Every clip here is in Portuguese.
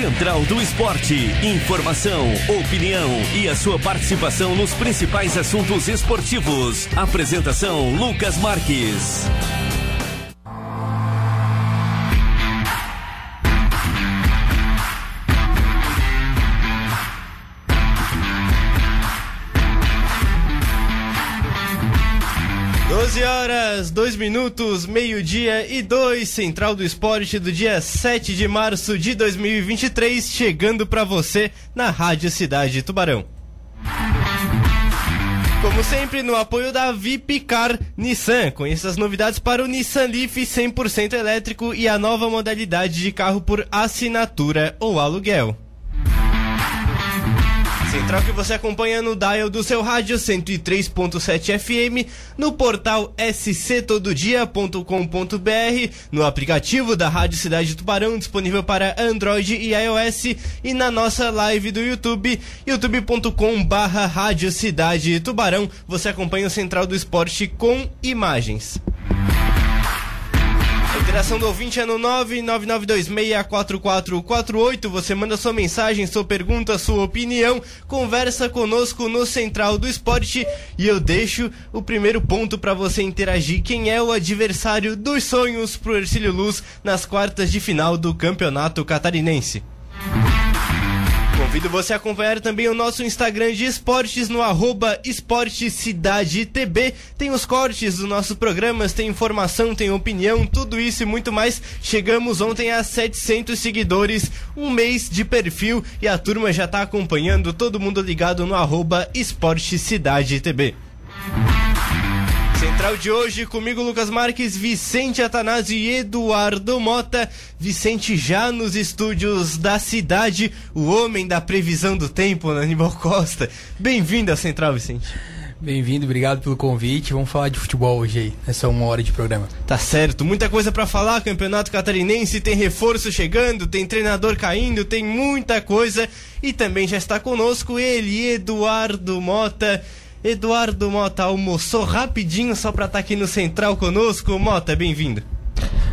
Central do Esporte. Informação, opinião e a sua participação nos principais assuntos esportivos. Apresentação Lucas Marques. 12 horas, 2 minutos, meio-dia e 2, Central do Esporte do dia 7 de março de 2023, chegando para você na Rádio Cidade Tubarão. Como sempre, no apoio da Vipcar Nissan. Conheça as novidades para o Nissan Leaf 100% elétrico e a nova modalidade de carro por assinatura ou aluguel. Central que você acompanha no dial do seu rádio 103.7 FM, no portal sctododia.com.br, no aplicativo da Rádio Cidade Tubarão, disponível para Android e iOS, e na nossa live do YouTube, youtube.com barra Rádio Cidade Tubarão. Você acompanha o Central do Esporte com imagens interação do ouvinte é no 999264448. Você manda sua mensagem, sua pergunta, sua opinião. Conversa conosco no Central do Esporte. E eu deixo o primeiro ponto para você interagir. Quem é o adversário dos sonhos pro Ercílio Luz nas quartas de final do Campeonato Catarinense? Convido você a acompanhar também o nosso Instagram de esportes no arroba esportecidadetb. Tem os cortes dos nossos programas, tem informação, tem opinião, tudo isso e muito mais. Chegamos ontem a 700 seguidores, um mês de perfil e a turma já está acompanhando, todo mundo ligado no arroba esportecidadetb. Central de hoje, comigo Lucas Marques, Vicente Atanásio e Eduardo Mota. Vicente já nos estúdios da cidade, o homem da previsão do tempo, Aníbal Costa. Bem-vindo à Central, Vicente. Bem-vindo, obrigado pelo convite. Vamos falar de futebol hoje aí, nessa uma hora de programa. Tá certo, muita coisa para falar. Campeonato Catarinense tem reforço chegando, tem treinador caindo, tem muita coisa. E também já está conosco ele, Eduardo Mota. Eduardo Mota almoçou rapidinho só para estar tá aqui no Central conosco. Mota, bem-vindo.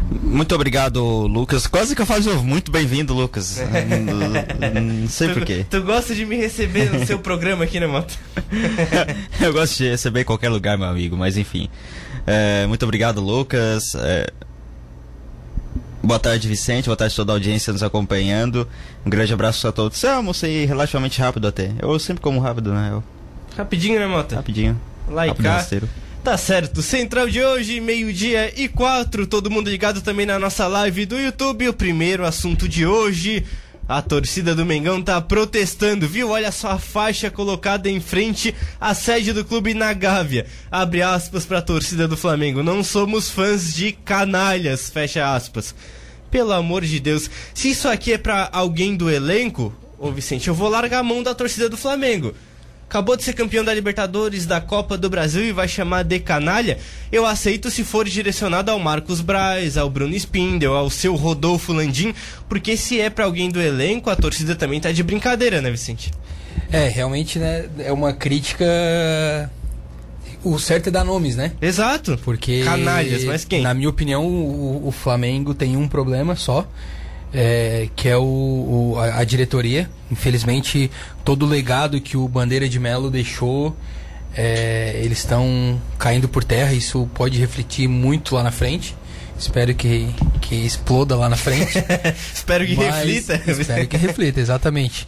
Muito obrigado, Lucas. Quase que eu faço muito bem-vindo, Lucas. não, não, sei porquê. Tu gosta de me receber no seu programa aqui, né, Mota? eu gosto de receber em qualquer lugar, meu amigo, mas enfim. É, muito obrigado, Lucas. É, boa tarde, Vicente. Boa tarde a toda a audiência nos acompanhando. Um grande abraço a todos. Eu almocei relativamente rápido até. Eu sempre como rápido, né? Eu... Rapidinho, né, Mota? Rapidinho. Lá e cá. Tá certo, Central de hoje, meio-dia e quatro, todo mundo ligado também na nossa live do YouTube. O primeiro assunto de hoje, a torcida do Mengão tá protestando, viu? Olha só a faixa colocada em frente à sede do clube na Gávea. Abre aspas pra torcida do Flamengo. Não somos fãs de canalhas, fecha aspas. Pelo amor de Deus, se isso aqui é pra alguém do elenco, ô Vicente, eu vou largar a mão da torcida do Flamengo acabou de ser campeão da Libertadores, da Copa do Brasil e vai chamar de canalha, eu aceito se for direcionado ao Marcos Braz, ao Bruno Spindel, ao seu Rodolfo Landim, porque se é para alguém do elenco, a torcida também tá de brincadeira, né, Vicente? É, realmente, né, é uma crítica o certo é dar nomes, né? Exato. Porque. Canalhas, mas quem? Na minha opinião, o, o Flamengo tem um problema só é, que é o, o a, a, diretoria. Infelizmente, todo o legado que o Bandeira de Melo deixou, é, eles estão caindo por terra. Isso pode refletir muito lá na frente. Espero que, que exploda lá na frente. espero que Mas, reflita. espero que reflita, exatamente.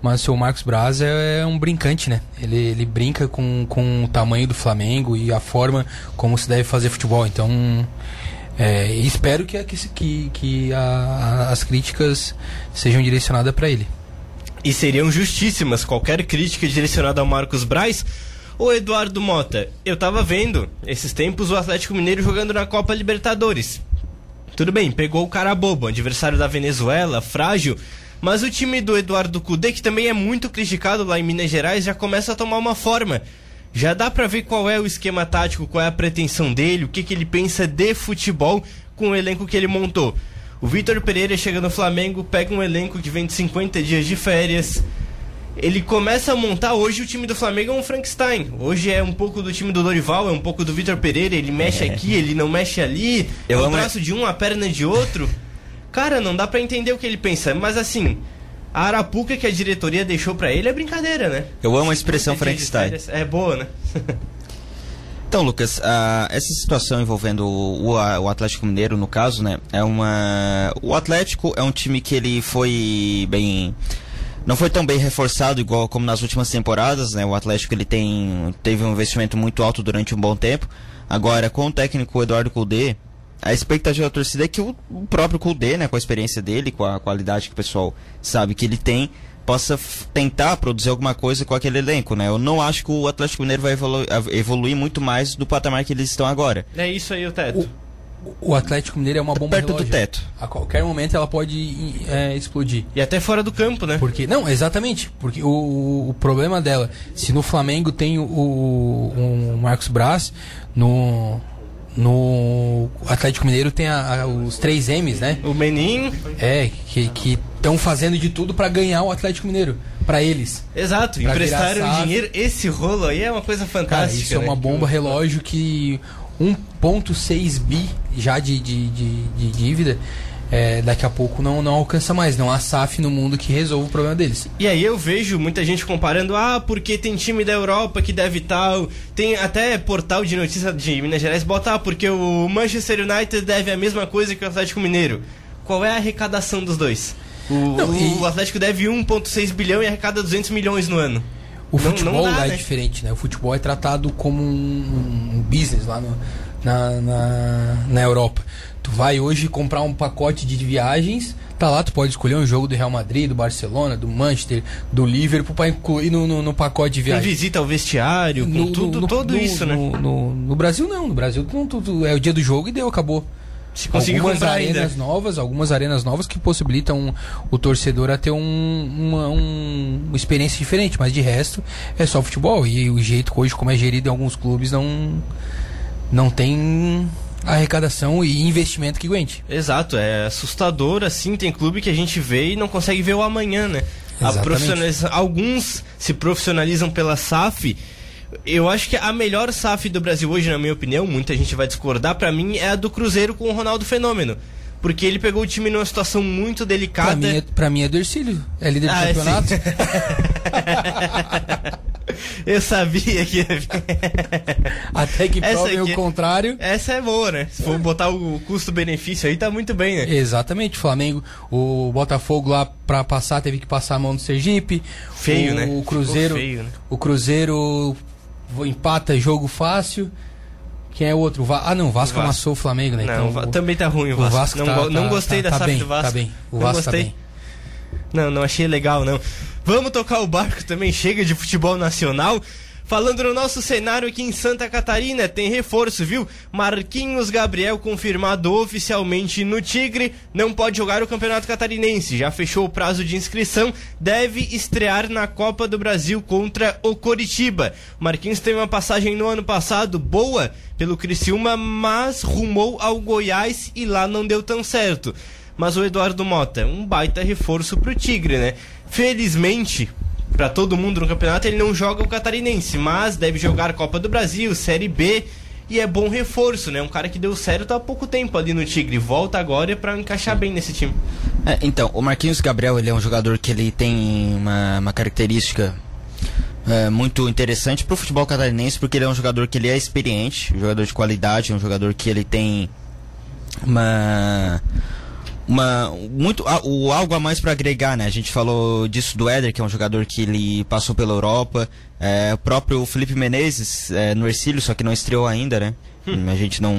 Mas o seu Marcos Braz é, é, um brincante, né? Ele, ele brinca com, com o tamanho do Flamengo e a forma como se deve fazer futebol. Então, é, espero que, que, que a, as críticas sejam direcionadas para ele. E seriam justíssimas qualquer crítica direcionada ao Marcos Braz. Ô Eduardo Mota, eu tava vendo esses tempos o Atlético Mineiro jogando na Copa Libertadores. Tudo bem, pegou o cara bobo, adversário da Venezuela, frágil, mas o time do Eduardo Cudê, que também é muito criticado lá em Minas Gerais, já começa a tomar uma forma já dá para ver qual é o esquema tático, qual é a pretensão dele, o que, que ele pensa de futebol com o elenco que ele montou. O Vitor Pereira chega no Flamengo, pega um elenco que vem de 50 dias de férias. Ele começa a montar hoje o time do Flamengo é um Frankenstein. Hoje é um pouco do time do Dorival, é um pouco do Vitor Pereira, ele mexe é. aqui, ele não mexe ali, Eu é o braço de um, a perna de outro. Cara, não dá para entender o que ele pensa, mas assim, A Arapuca que a diretoria deixou para ele é brincadeira, né? Eu amo a expressão Frankenstein. É boa, né? Então, Lucas, uh, essa situação envolvendo o, o, Atlético Mineiro, no caso, né, é uma. O Atlético é um time que ele foi bem. Não foi tão bem reforçado igual como nas últimas temporadas, né? O Atlético ele tem teve um investimento muito alto durante um bom tempo. Agora, com o técnico Eduardo Cudê, a expectativa da torcida é que o, o próprio Cudê, né, com a experiência dele, com a qualidade que o pessoal sabe que ele tem, possa tentar produzir alguma coisa com aquele elenco, né? Eu não acho que o Atlético Mineiro vai evolu evoluir muito mais do patamar que eles estão agora. É isso aí o teto. O, o Atlético Mineiro é uma bomba perto relógio. do teto. A qualquer momento ela pode é, explodir. E até fora do campo, né? Porque não, exatamente. Porque o, o problema dela, se no Flamengo tem o, o, o Marcos Braz, no no Atlético Mineiro tem a, a, os três M's, né? O Menin. É, que estão fazendo de tudo para ganhar o Atlético Mineiro. para eles. Exato, emprestaram dinheiro. Esse rolo aí é uma coisa fantástica. Cara, isso é né? é uma bomba relógio que 1,6 bi já de, de, de, de dívida é, daqui a pouco não, não alcança mais. Não há SAF no mundo que resolva o problema deles. E aí eu vejo muita gente comparando, ah, porque tem time da Europa que deve tal. Tem até portal de notícia de Minas Gerais, bota, ah, porque o Manchester United deve a mesma coisa que o Atlético Mineiro. Qual é a arrecadação dos dois? O, não, e... o Atlético deve 1,6 bilhão e arrecada 200 milhões no ano. O não, futebol não dá, lá é né? é diferente, né? O futebol é tratado como um, um business lá no, na, na, na Europa. Tu vai hoje comprar um pacote de viagens, tá lá, tu pode escolher um jogo do Real Madrid, do Barcelona, do Manchester, do Liverpool para incluir no, no, no, pacote de viagem. Tem visita ao vestiário, no, tudo, tudo isso, né? No, Brasil não, no Brasil tu, é o dia do jogo e deu, acabou. Se conseguir algumas arenas ainda. novas, algumas arenas novas que possibilitam o torcedor a ter um, uma, um, uma experiência diferente, mas de resto é só futebol e o jeito hoje como é gerido em alguns clubes não não tem arrecadação e investimento que aguente. Exato, é assustador assim, tem clube que a gente vê e não consegue ver o amanhã, né? Alguns se profissionalizam pela SAF. Eu acho que a melhor SAF do Brasil hoje, na minha opinião, muita gente vai discordar, para mim é a do Cruzeiro com o Ronaldo Fenômeno. Porque ele pegou o time numa situação muito delicada. Pra mim é, pra mim é do Ercílio. É líder do ah, é campeonato. Eu sabia que. Até que prove o contrário. Essa é boa, né? Se for botar o custo-benefício aí, tá muito bem, né? Exatamente. Flamengo, o Botafogo lá pra passar teve que passar a mão do Sergipe. Feio, o, né? O Cruzeiro. Feio, né? O Cruzeiro empata jogo fácil. Quem é o outro? ah, não, o Vasco, Vasco. amassou o Flamengo, né? Não, então, também tá ruim o Vasco. O Vasco não, tá, não gostei tá, da tá bem, do Vasco. Tá bem. O não Vasco gostei. tá bem. Não, não achei legal, não. Vamos tocar o barco também, chega de futebol nacional. Falando no nosso cenário aqui em Santa Catarina, tem reforço, viu? Marquinhos Gabriel confirmado oficialmente no Tigre, não pode jogar o Campeonato Catarinense, já fechou o prazo de inscrição, deve estrear na Copa do Brasil contra o Coritiba. Marquinhos teve uma passagem no ano passado boa pelo Criciúma, mas rumou ao Goiás e lá não deu tão certo. Mas o Eduardo Mota, um baita reforço pro Tigre, né? Felizmente, para todo mundo no campeonato, ele não joga o catarinense, mas deve jogar Copa do Brasil, Série B. E é bom reforço, né? Um cara que deu certo há pouco tempo ali no Tigre. Volta agora para encaixar bem nesse time. É, então, o Marquinhos Gabriel, ele é um jogador que ele tem uma, uma característica é, muito interessante para o futebol catarinense, porque ele é um jogador que ele é experiente, um jogador de qualidade, um jogador que ele tem uma uma muito o algo a mais para agregar, né? A gente falou disso do Éder, que é um jogador que ele passou pela Europa, é, o próprio Felipe Menezes é, no Ercílio, só que não estreou ainda, né? Hum. A gente não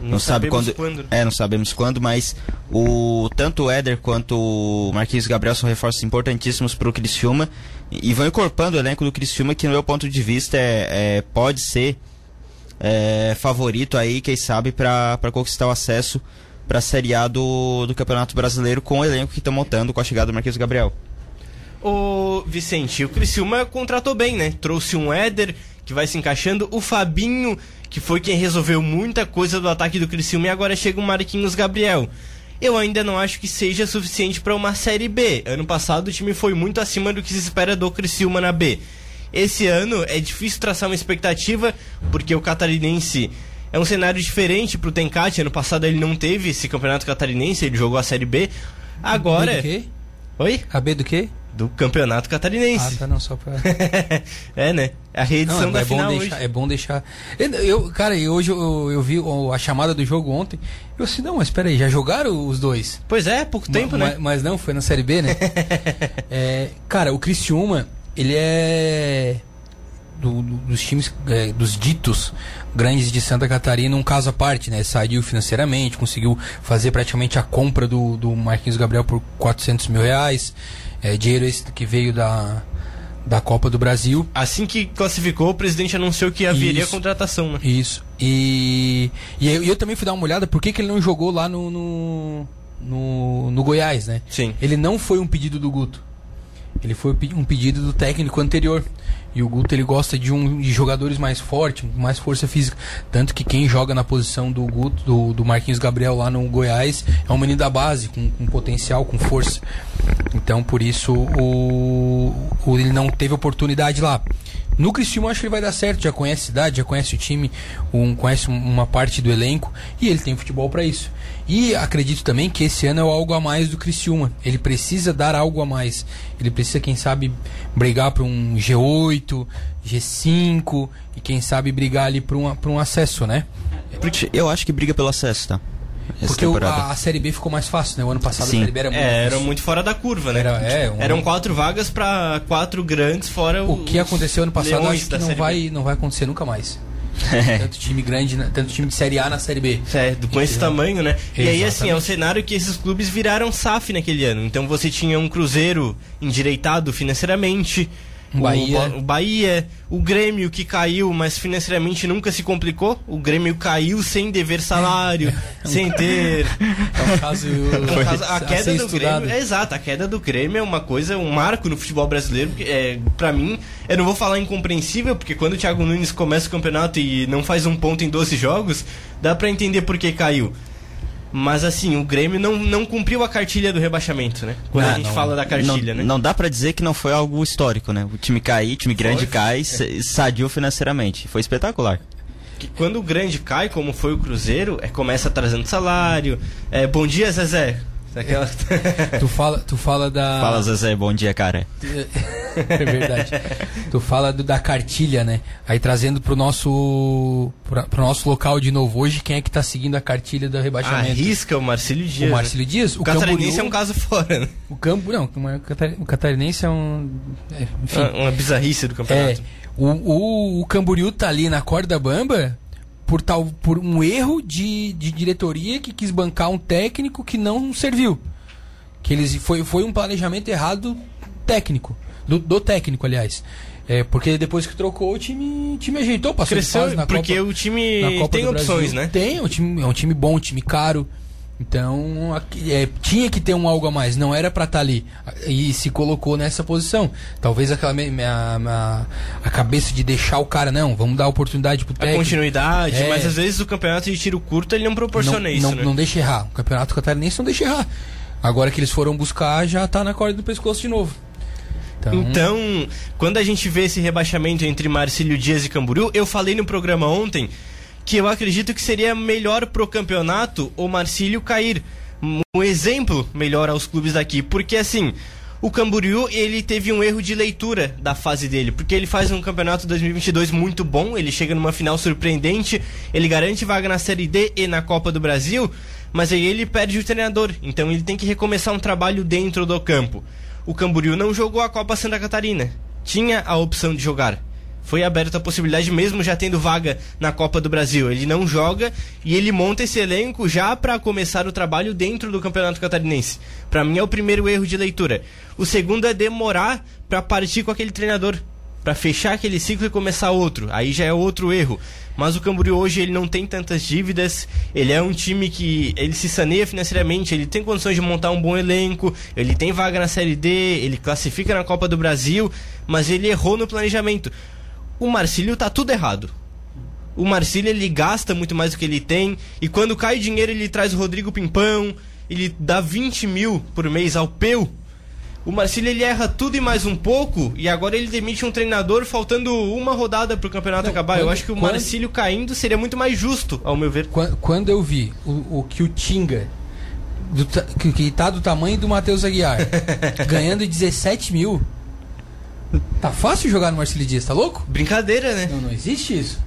não, não sabe quando, quando, é, não sabemos quando, mas o tanto o Éder quanto o Marquinhos Gabriel são reforços importantíssimos para o Criciúma e, e vão incorporando o elenco do Criciúma que no meu ponto de vista é, é pode ser é, favorito aí, quem sabe para conquistar o acesso para a Série A do, do Campeonato Brasileiro com o elenco que estão montando com a chegada do Marquinhos Gabriel. O Vicente, o Criciúma contratou bem, né? Trouxe um Éder que vai se encaixando, o Fabinho, que foi quem resolveu muita coisa do ataque do Criciúma e agora chega o Marquinhos Gabriel. Eu ainda não acho que seja suficiente para uma Série B. Ano passado o time foi muito acima do que se espera do Criciúma na B. Esse ano é difícil traçar uma expectativa, porque o catarinense é um cenário diferente pro Tencate. Ano passado ele não teve esse campeonato catarinense, ele jogou a Série B. Agora. Oi? A B do quê? Do campeonato Ah, catarinense. tá, não, só pra. é, né? A reedição Não, da é, bom final deixar, hoje. é bom deixar. Eu, cara, e hoje eu, eu vi a chamada do jogo ontem. Eu disse, não, mas espera aí, já jogaram os dois? Pois é, pouco tempo, né? ma- Mas não, foi na Série B, né? É, cara, o Criciúma, ele é. do- do- dos times, é, dos ditos grandes de Santa Catarina, um caso à parte, né? Saiu financeiramente, conseguiu fazer praticamente a compra do, do Marquinhos Gabriel por 400 mil reais. É, dinheiro esse que veio da, da Copa do Brasil. Assim que classificou, o presidente anunciou que haveria Isso. contratação, né? Isso. E, e eu, eu também fui dar uma olhada por que, que ele não jogou lá no, no, no, no Goiás, né? Sim. Ele não foi um pedido do Guto. Ele foi um pedido do técnico anterior. E o Guto ele gosta de um de jogadores mais fortes, mais força física. Tanto que quem joga na posição do Guto, do, do Marquinhos Gabriel lá no Goiás, é um menino da base, com, com potencial, com força. Então por isso o, o- ele não teve oportunidade lá. No eu acho que ele vai dar certo, já conhece a cidade, já conhece o time, um, conhece um- uma parte do elenco e ele tem futebol para isso. E acredito também que esse ano é algo a mais do Criciúma. Ele precisa dar algo a mais. Ele precisa, quem sabe, brigar para um G8, G5 e quem sabe brigar ali para um, pra um acesso, né? Eu acho que briga pelo acesso, tá? Porque o- a, a Série B ficou mais fácil, né? O ano passado Sim. a Série B era muito É, era muito fora da curva, né? Era- é, um- Eram quatro vagas pra quatro grandes, fora O que aconteceu ano passado acho que não B. vai, não vai acontecer nunca mais. tanto time grande, na- tanto time de Série A na Série B. É, do- com esse tamanho, né? E aí, assim, é o Exatamente. cenário que esses clubes viraram SAF naquele ano. Então você tinha um Cruzeiro endireitado financeiramente. Um o Bahia. Bo- o Bahia, o Grêmio que caiu, mas financeiramente nunca se complicou. O Grêmio caiu sem dever salário, sem ter. É um caso, No caso, a queda do estudado. Grêmio, é exato, a queda do Grêmio é uma coisa, um marco no futebol brasileiro, é, para mim, eu não vou falar incompreensível, porque quando o Thiago Nunes começa o campeonato e não faz um ponto em 12 jogos, dá pra entender por que caiu. Mas assim, o Grêmio não, não cumpriu a cartilha do rebaixamento, né? Quando a Ah, gente não. fala da cartilha, não, né? não dá pra dizer que não foi algo histórico, né? O time cair, time grande cai, sa- sadio financeiramente. Foi espetacular. Que quando o grande cai, como foi o Cruzeiro, é, começa trazendo salário. É, bom dia, Zezé. Aquela... Tu fala, tu fala da. Fala, Zezé, bom dia, cara. é verdade. tu fala do- da cartilha, né? Aí trazendo pro nosso pra, pro nosso local de novo hoje, quem é que tá seguindo a cartilha do rebaixamento? Arrisca o Marcílio Dias. o Marcílio Dias, O o Catarinense Camboriú, é um caso fora, né? o Campo, não, o Catar- o Catarinense é um, é, enfim, Uma, uma bizarrice do É, campeonato. o, o, o Camboriú tá ali na corda bamba por, tal, por um erro de, de diretoria que quis bancar um técnico que não serviu. Que eles, foi, foi um planejamento errado técnico. Do, do técnico, aliás. É, porque depois que trocou, o time, time ajeitou, passou de Cresceu fase na porque Copa, o time tem opções, Brasil. né? Tem, é um time, é um time bom, um time caro. Então, aqui- é, tinha que ter um algo a mais, não era pra estar ali. E se colocou nessa posição. Talvez aquela minha- a cabeça de deixar o cara, não, vamos dar oportunidade pro A técnico. continuidade, É. mas às vezes o campeonato de tiro curto ele não proporciona não, isso, não, né? não deixa errar. O campeonato catarinense não deixa errar. Agora que eles foram buscar, já tá na corda do pescoço de novo. Então, Então, quando a gente vê esse rebaixamento entre Marcílio Dias e Camboriú, eu falei no programa ontem que eu acredito que seria melhor pro campeonato o Marcílio cair. Um exemplo melhor aos clubes daqui, porque assim, o Camboriú, ele teve um erro de leitura da fase dele, porque ele faz um campeonato 2022 muito bom, ele chega numa final surpreendente, ele garante vaga na Série D e na Copa do Brasil, mas aí ele perde o treinador, então ele tem que recomeçar um trabalho dentro do campo. O Camboriú não jogou a Copa Santa Catarina, tinha a opção de jogar. Foi aberta a possibilidade, mesmo já tendo vaga na Copa do Brasil. Ele não joga e ele monta esse elenco já para começar o trabalho dentro do Campeonato Catarinense. Para mim é o primeiro erro de leitura. O segundo é demorar para partir com aquele treinador, para fechar aquele ciclo e começar outro. Aí já é outro erro. Mas o Camboriú hoje ele não tem tantas dívidas. Ele é um time que ele se saneia financeiramente, ele tem condições de montar um bom elenco, ele tem vaga na Série D, ele classifica na Copa do Brasil, mas ele errou no planejamento. O Marcílio tá tudo errado. O Marcílio ele gasta muito mais do que ele tem. E quando cai dinheiro, ele traz o Rodrigo Pimpão. Ele dá 20 mil por mês ao Peu. O Marcílio ele erra tudo e mais um pouco. E agora ele demite um treinador faltando uma rodada pro campeonato Não, acabar. Eu quando- acho que o quando- Marcílio caindo seria muito mais justo, ao meu ver. Quan- Quando eu vi o, o que o Tinga do que, que tá do tamanho do Matheus Aguiar, ganhando 17 mil. Tá fácil jogar no Marcelo Dias, tá louco? Brincadeira, né? Não, não existe isso.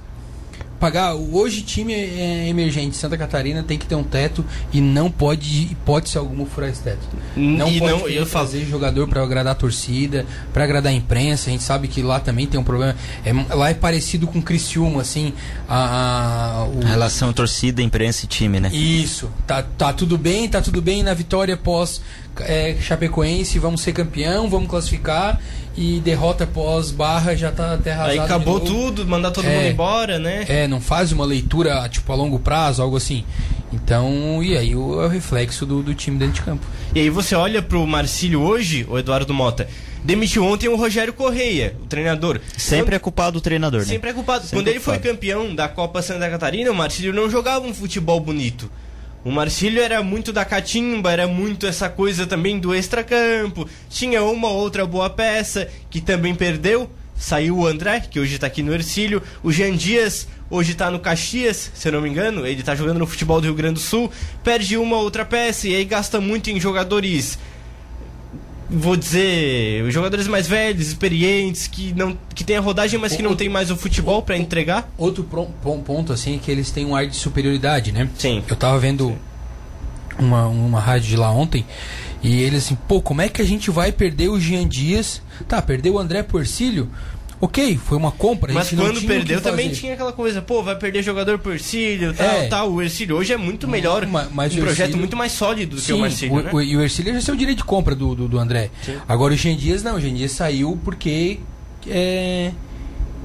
Pagar, hoje time é, emergente Santa Catarina tem que ter um teto e não pode, hipótese alguma, furar esse teto. Não E pode não- eu falo- trazer jogador pra agradar a torcida, pra agradar a imprensa. A gente sabe que lá também tem um problema. É, lá é parecido com Criciúma, assim. A, a- o- A relação torcida, imprensa e time, né? isso, tá, tá tudo bem, tá tudo bem na vitória pós é, Chapecoense, vamos ser campeão, vamos classificar e derrota pós Barra já tá até arrasado Aí acabou tudo, mandar todo É. mundo embora, né? É, não faz uma leitura tipo a longo prazo, algo assim. Então, e aí o, é o reflexo do, do time dentro de campo. E aí você olha pro Marcílio hoje, o Eduardo Mota, demitiu ontem o Rogério Correia, o treinador. Sempre é culpado do treinador, né? Sempre é culpado. Sempre Quando ele foi culpado. campeão da Copa Santa Catarina, o Marcílio não jogava um futebol bonito. O Marcílio era muito da catimba, era muito essa coisa também do extracampo. Tinha uma ou outra boa peça que também perdeu. Saiu o André, que hoje tá aqui no Ercílio. O Jean Dias, hoje tá no Caxias, se eu não me engano. Ele tá jogando no futebol do Rio Grande do Sul. Perde uma ou outra peça e aí gasta muito em jogadores vou dizer, os jogadores mais velhos, experientes, que não que tem a rodagem, mas que não tem mais o futebol pra entregar. Outro ponto, assim, é que eles têm um ar de superioridade, né? Sim. Eu tava vendo uma, uma rádio de lá ontem e eles assim, pô, como é que a gente vai perder o Jean Dias? Tá, perdeu o André Porcílio? Ok, foi uma compra. Mas quando que perdeu também tinha aquela coisa, pô, vai perder jogador por Ercílio, tal, É. tal. O Ercílio hoje é muito melhor, Ma- mas um o projeto Ercílio- muito mais sólido do que Sim, o Marcílio, né? o, e o Ercílio já o direito de compra do, do, do André. Sim. Agora o Jean Dias não, o Jean Dias saiu porque é,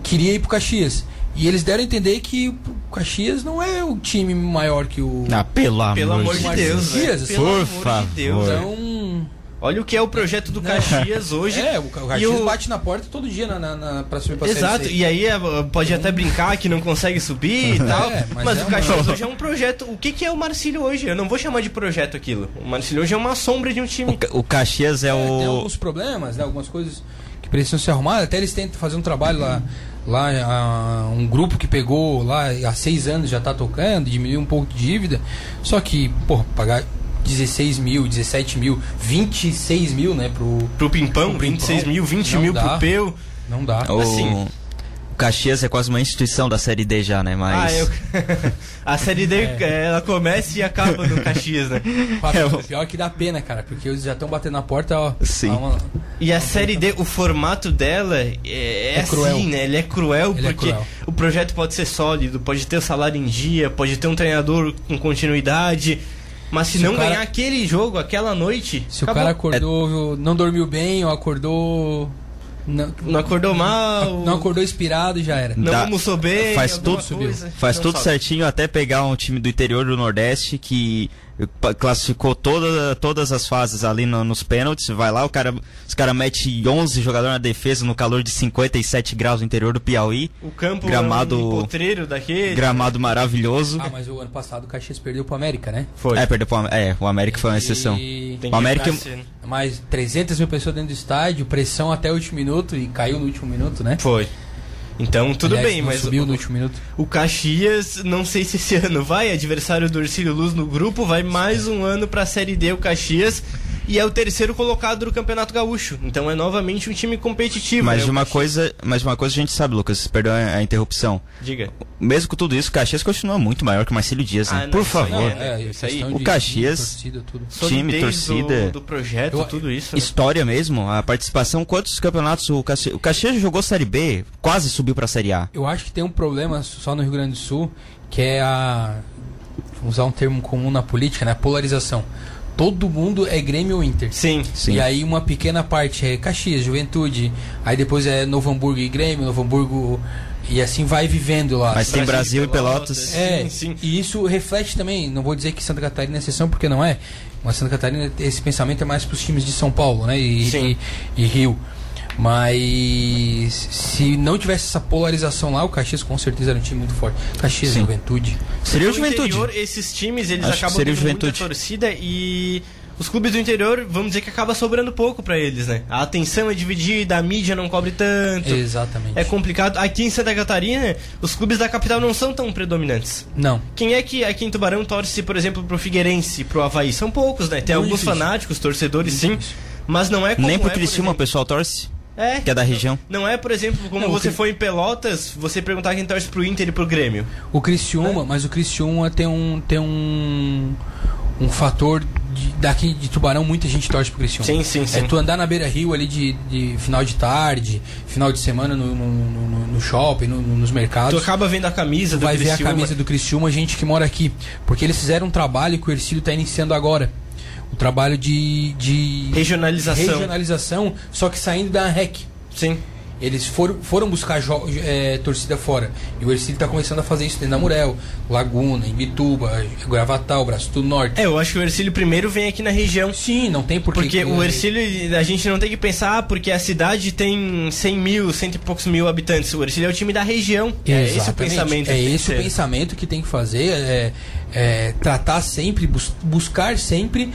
queria ir pro Caxias. E eles deram a entender que o Caxias não é o time maior que o. Ah, pelo amor, Pelo amor de Deus, assim. Pelo Por amor de favor. Deus, velho. Então. Olha o que é o projeto do Não. Caxias hoje. É, o Ca- o E Caxias o- bate na porta todo dia na, na, na, pra subir pra Exato, Série C. e aí é, pode até brincar que não consegue subir e tal, É, mas, mas é o uma- Caxias hoje é um projeto. O que, que é o Marcílio hoje? Eu não vou chamar de projeto aquilo. O Marcílio hoje é uma sombra de um O, time. Ca- o Caxias é É, tem o. alguns problemas, né? Algumas coisas que precisam ser arrumadas. Até eles tentam fazer um trabalho lá. Lá, um grupo que pegou lá há seis anos já tá tocando, diminuiu um pouco de dívida. Só que, pô, pagar 16 mil, 17 mil, 26 mil, né? Pro, Pro Pimpão, Pro Pimpão, 26 mil, 20 não mil dá. pro Peu. não dá. O, assim. o Caxias é quase uma instituição da Série D já, né? Ah, Mas. eu... a série D, É. ela começa e acaba no Caxias, né? Fábio, Pior que dá pena, cara, porque eles já estão batendo na porta, ó. Sim. uma- E a série D, o formato dela é, é, É assim, cruel. né? Ele é cruel Ele é porque cruel. o projeto pode ser sólido, pode ter o salário em dia, pode ter um treinador com continuidade. Mas se, Se não cara- ganhar aquele jogo, aquela noite, Se acabou. o cara acordou, não dormiu bem, ou acordou. Não, não acordou mal, não acordou inspirado, já era. não Dá- almoçou bem, faz tudo- coisa, Faz tudo certinho até pegar um time do interior do Nordeste que classificou toda, todas as fases ali no- nos pênaltis. Vai lá, o cara, os caras metem 11 jogadores na defesa no calor de 57 graus no interior do Piauí. O campo Gramado- é um potreiro daquele. Gramado maravilhoso. Ah, mas o ano passado o Caxias perdeu pro América, né? Foi. É, perdeu pro, é, o América foi uma exceção. E... Tem o América-. Mais 300 mil pessoas dentro do estádio, pressão até o último minuto e caiu no último minuto, né? Foi. Então, tudo Aliás, bem, mas subiu o, no último minuto. o Caxias, não sei se esse ano vai, adversário do Ercílio Luz no grupo, vai mais um ano pra Série D o Caxias. E é o terceiro colocado do Campeonato Gaúcho. Então é novamente um time competitivo. Mas né, de uma Caxias. coisa, mas de uma coisa a gente sabe, Lucas, perdão a, a interrupção. Diga. Mesmo com tudo isso, o Caxias continua muito maior que o Marcílio Dias, né? Ah, não, Por isso aí favor. é, né? Isso aí, questão o de Caxias- time, torcida, tudo. Time, torcida. Do, do projeto, Eu- tudo isso. né? História mesmo, a participação, quantos campeonatos o Caxias, o Caxias jogou Série B, quase subiu pra Série A. Eu acho que tem um problema só no Rio Grande do Sul, que é a. Vamos usar um termo comum na política, né? A polarização. Todo mundo é Grêmio ou Inter. Sim. Sim. E aí uma pequena parte é Caxias, Juventude, aí depois é Novo Hamburgo e Grêmio, Novo Hamburgo. E assim vai vivendo lá. Mas tem Brasil e Pelotas. É, Sim, sim. e isso reflete também, não vou dizer que Santa Catarina é exceção, porque não é, mas Santa Catarina, esse pensamento é mais para os times de São Paulo, né, e, Sim. e, e Rio. Mas se não tivesse essa polarização lá, o Caxias com certeza era um time muito forte. Caxias, Sim. Juventude. Seria o Juventude. interior, esses times, eles Acho acabam seria o tendo muita Juventude. torcida e os clubes do interior, vamos dizer que acaba sobrando pouco para eles, né? A atenção é dividida, a mídia não cobre tanto. Exatamente. É complicado. Aqui em Santa Catarina, os clubes da capital não são tão predominantes. Não. Quem é que aqui em Tubarão torce, por exemplo, pro Figueirense, pro Havaí? São poucos, né? Tem Muito alguns difícil. fanáticos, torcedores, Muito sim. difícil. Mas não é como Nem pro é, por Criciúma o pessoal torce, É. que é da região. Não é, por exemplo, como Não, você Cri- foi em Pelotas, você perguntar quem torce pro Inter e pro Grêmio. O Criciúma, mas o Criciúma tem um tem um um fator de, daqui de Tubarão, muita gente torce pro Criciúma. Sim, sim, sim. É tu andar na Beira Rio ali de, de final de tarde, final de semana no, no, no- no shopping, no- no- nos Tu mercados. acaba vendo a camisa Tu do vai ver a Criciúma. camisa do Criciúma, gente que mora aqui. Porque eles fizeram um trabalho que o Ercílio está iniciando agora. O trabalho de, de Regionalização. regionalização, só que saindo da REC. Sim. Eles foram, foram buscar é, torcida fora. E o Ercílio está começando a fazer isso dentro da Murel, Laguna, Imbituba, Gravatal, Braço do Norte. É, eu acho que o Ercílio primeiro vem aqui na região. Sim, não tem porquê. Porque que- o Ercílio, a gente não tem que pensar, porque a cidade tem 100 mil, cento e poucos mil habitantes. O Ercílio é o time da região. É esse o pensamento. É esse o pensamento que tem que fazer. É, é tratar sempre, bus- buscar sempre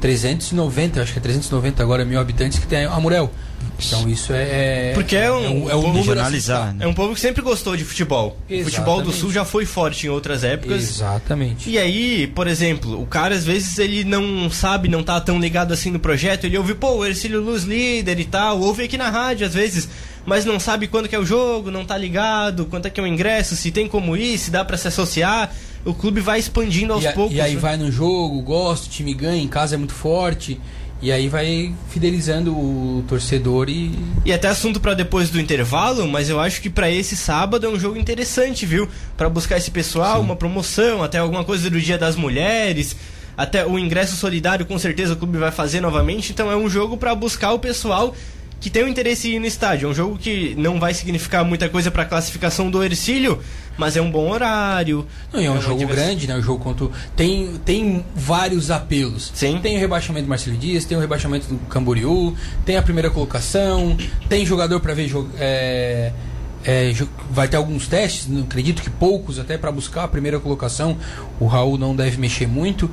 390, eu acho que é 390 agora mil habitantes que tem a Murel. Então isso é. Porque é um- é um, um número regionalizar, assustador. né? É um povo que sempre gostou de futebol. O futebol do Exatamente. Sul já foi forte em outras épocas. Exatamente. E aí, por exemplo, o cara às vezes ele não sabe, não tá tão ligado assim no projeto, ele ouve, pô, o Ercílio Luz líder e tal, ouve aqui na rádio às vezes, mas não sabe quando que é o jogo, não tá ligado, quanto é que é o ingresso, se tem como ir, se dá pra se associar. O clube vai expandindo aos E, a- poucos. e aí né? vai no jogo, gosta, o time ganha, em casa é muito forte. E aí vai fidelizando o torcedor e. E até assunto pra depois do intervalo, mas eu acho que pra esse sábado é um jogo interessante, viu? Pra buscar esse pessoal, uma promoção, até alguma coisa do Dia das Mulheres, até o ingresso solidário com certeza o clube vai fazer novamente, então é um jogo pra buscar o pessoal que tem o interesse em ir no estádio. É um jogo que não vai significar muita coisa pra classificação do Ercílio, mas é um bom horário. Não, é um uma jogo grande, né? O jogo contra. Tem, tem vários apelos. Sim. Tem o rebaixamento do Marcelo Dias, tem o rebaixamento do Camboriú, tem a primeira colocação, tem jogador pra ver. jo- É, é, vai ter alguns testes, não acredito que poucos, até pra buscar a primeira colocação. O Raul não deve mexer muito.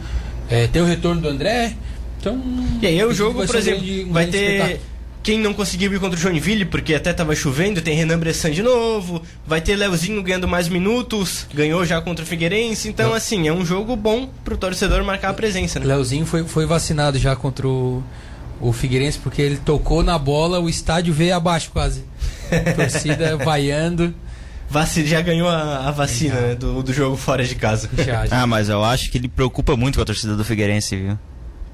É, tem o retorno do André. Então. E aí é o jogo, por um exemplo, grande- um vai ter. espetáculo. Quem não conseguiu ir contra o Joinville, porque até tava chovendo, tem Renan Bressan de novo. Vai ter Leozinho ganhando mais minutos. Ganhou já contra o Figueirense. Então, assim, é um jogo bom pro torcedor marcar a presença, né? Leozinho foi, foi vacinado já contra o, o Figueirense, porque ele tocou na bola, o estádio veio abaixo quase. Torcida vaiando. Já ganhou a, a vacina né, do, do jogo fora de casa. Já, já. Ah, mas eu acho que ele preocupa muito com a torcida do Figueirense, viu?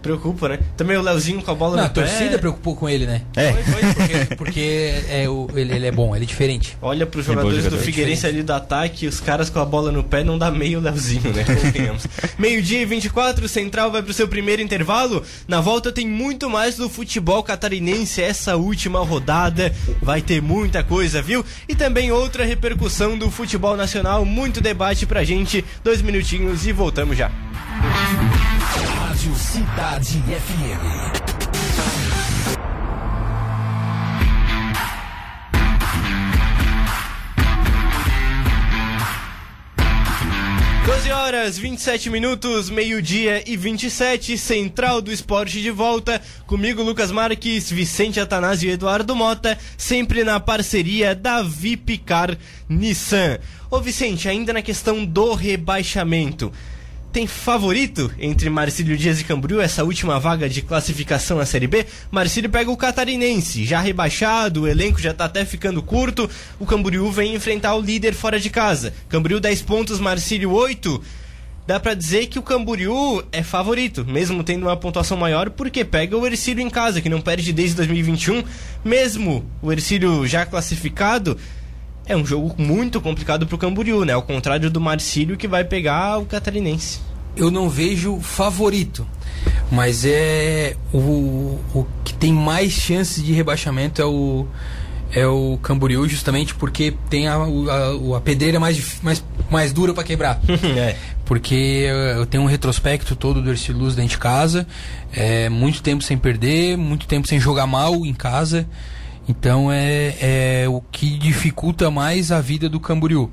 Preocupa, né? Também o Leozinho com a bola Não, no a torcida pé. preocupou com ele, né? É. Foi, foi. Porque, porque é, o, ele, ele é bom, ele é diferente. Olha pros É bom jogadores do jogador, Figueirense ali do ataque, os caras com a bola no pé não dá meio Leozinho, né? Meio-dia e 24, Central vai pro seu primeiro intervalo. Na volta tem muito mais do futebol catarinense essa última rodada. Vai ter muita coisa, viu? E também outra repercussão do futebol nacional, muito debate pra gente. Dois minutinhos e voltamos já. Rádio Cidade FM. 12 horas, 27 minutos, meio-dia e 27, Central do Esporte de volta. Comigo, Lucas Marques, Vicente Atanásio e Eduardo Mota, sempre na parceria da Vipicar Nissan. Ô Vicente, ainda na questão do rebaixamento. Tem favorito entre Marcílio Dias e Camboriú, essa última vaga de classificação à Série B? Marcílio pega o Catarinense, já rebaixado, o elenco já tá até ficando curto. O Camboriú vem enfrentar o líder fora de casa. Camboriú 10 pontos, Marcílio 8. Dá pra dizer que o Camboriú é favorito, mesmo tendo uma pontuação maior, porque pega o Ercílio em casa, que não perde desde 2021. Mesmo o Ercílio já classificado, é um jogo muito complicado pro Camboriú, né? Ao contrário do Marcílio, que vai pegar o Catarinense. Eu não vejo favorito, mas é o, o que tem mais chances de rebaixamento é o é o Camboriú, justamente porque tem a, a, a pedreira mais, mais, mais dura para quebrar. é. Porque eu tenho um retrospecto todo do Ercílio Luz dentro de casa, é, muito tempo sem perder, muito tempo sem jogar mal em casa. Então é, é o que dificulta mais a vida do Camboriú.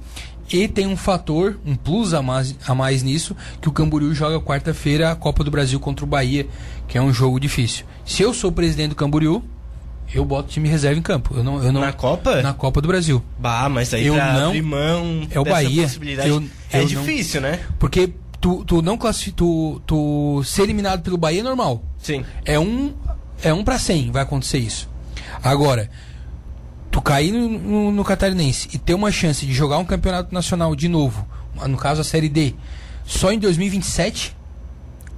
E tem um fator, um plus a mais, a mais nisso, que o Camboriú joga quarta-feira a Copa do Brasil contra o Bahia, que é um jogo difícil. Se eu sou o presidente do Camboriú, eu boto time reserva em campo. Eu não, eu não, Na Copa? Na Copa do Brasil. Bah, mas aí Eu não- mão É o Bahia. Eu- é eu não- difícil, né? Porque tu, tu não classifica. Tu, tu ser eliminado pelo Bahia é normal. Sim. É um, é um pra 100 vai acontecer isso. Agora, tu cair no, no, no Catarinense e ter uma chance de jogar um campeonato nacional de novo, no caso a Série D, só em 2027,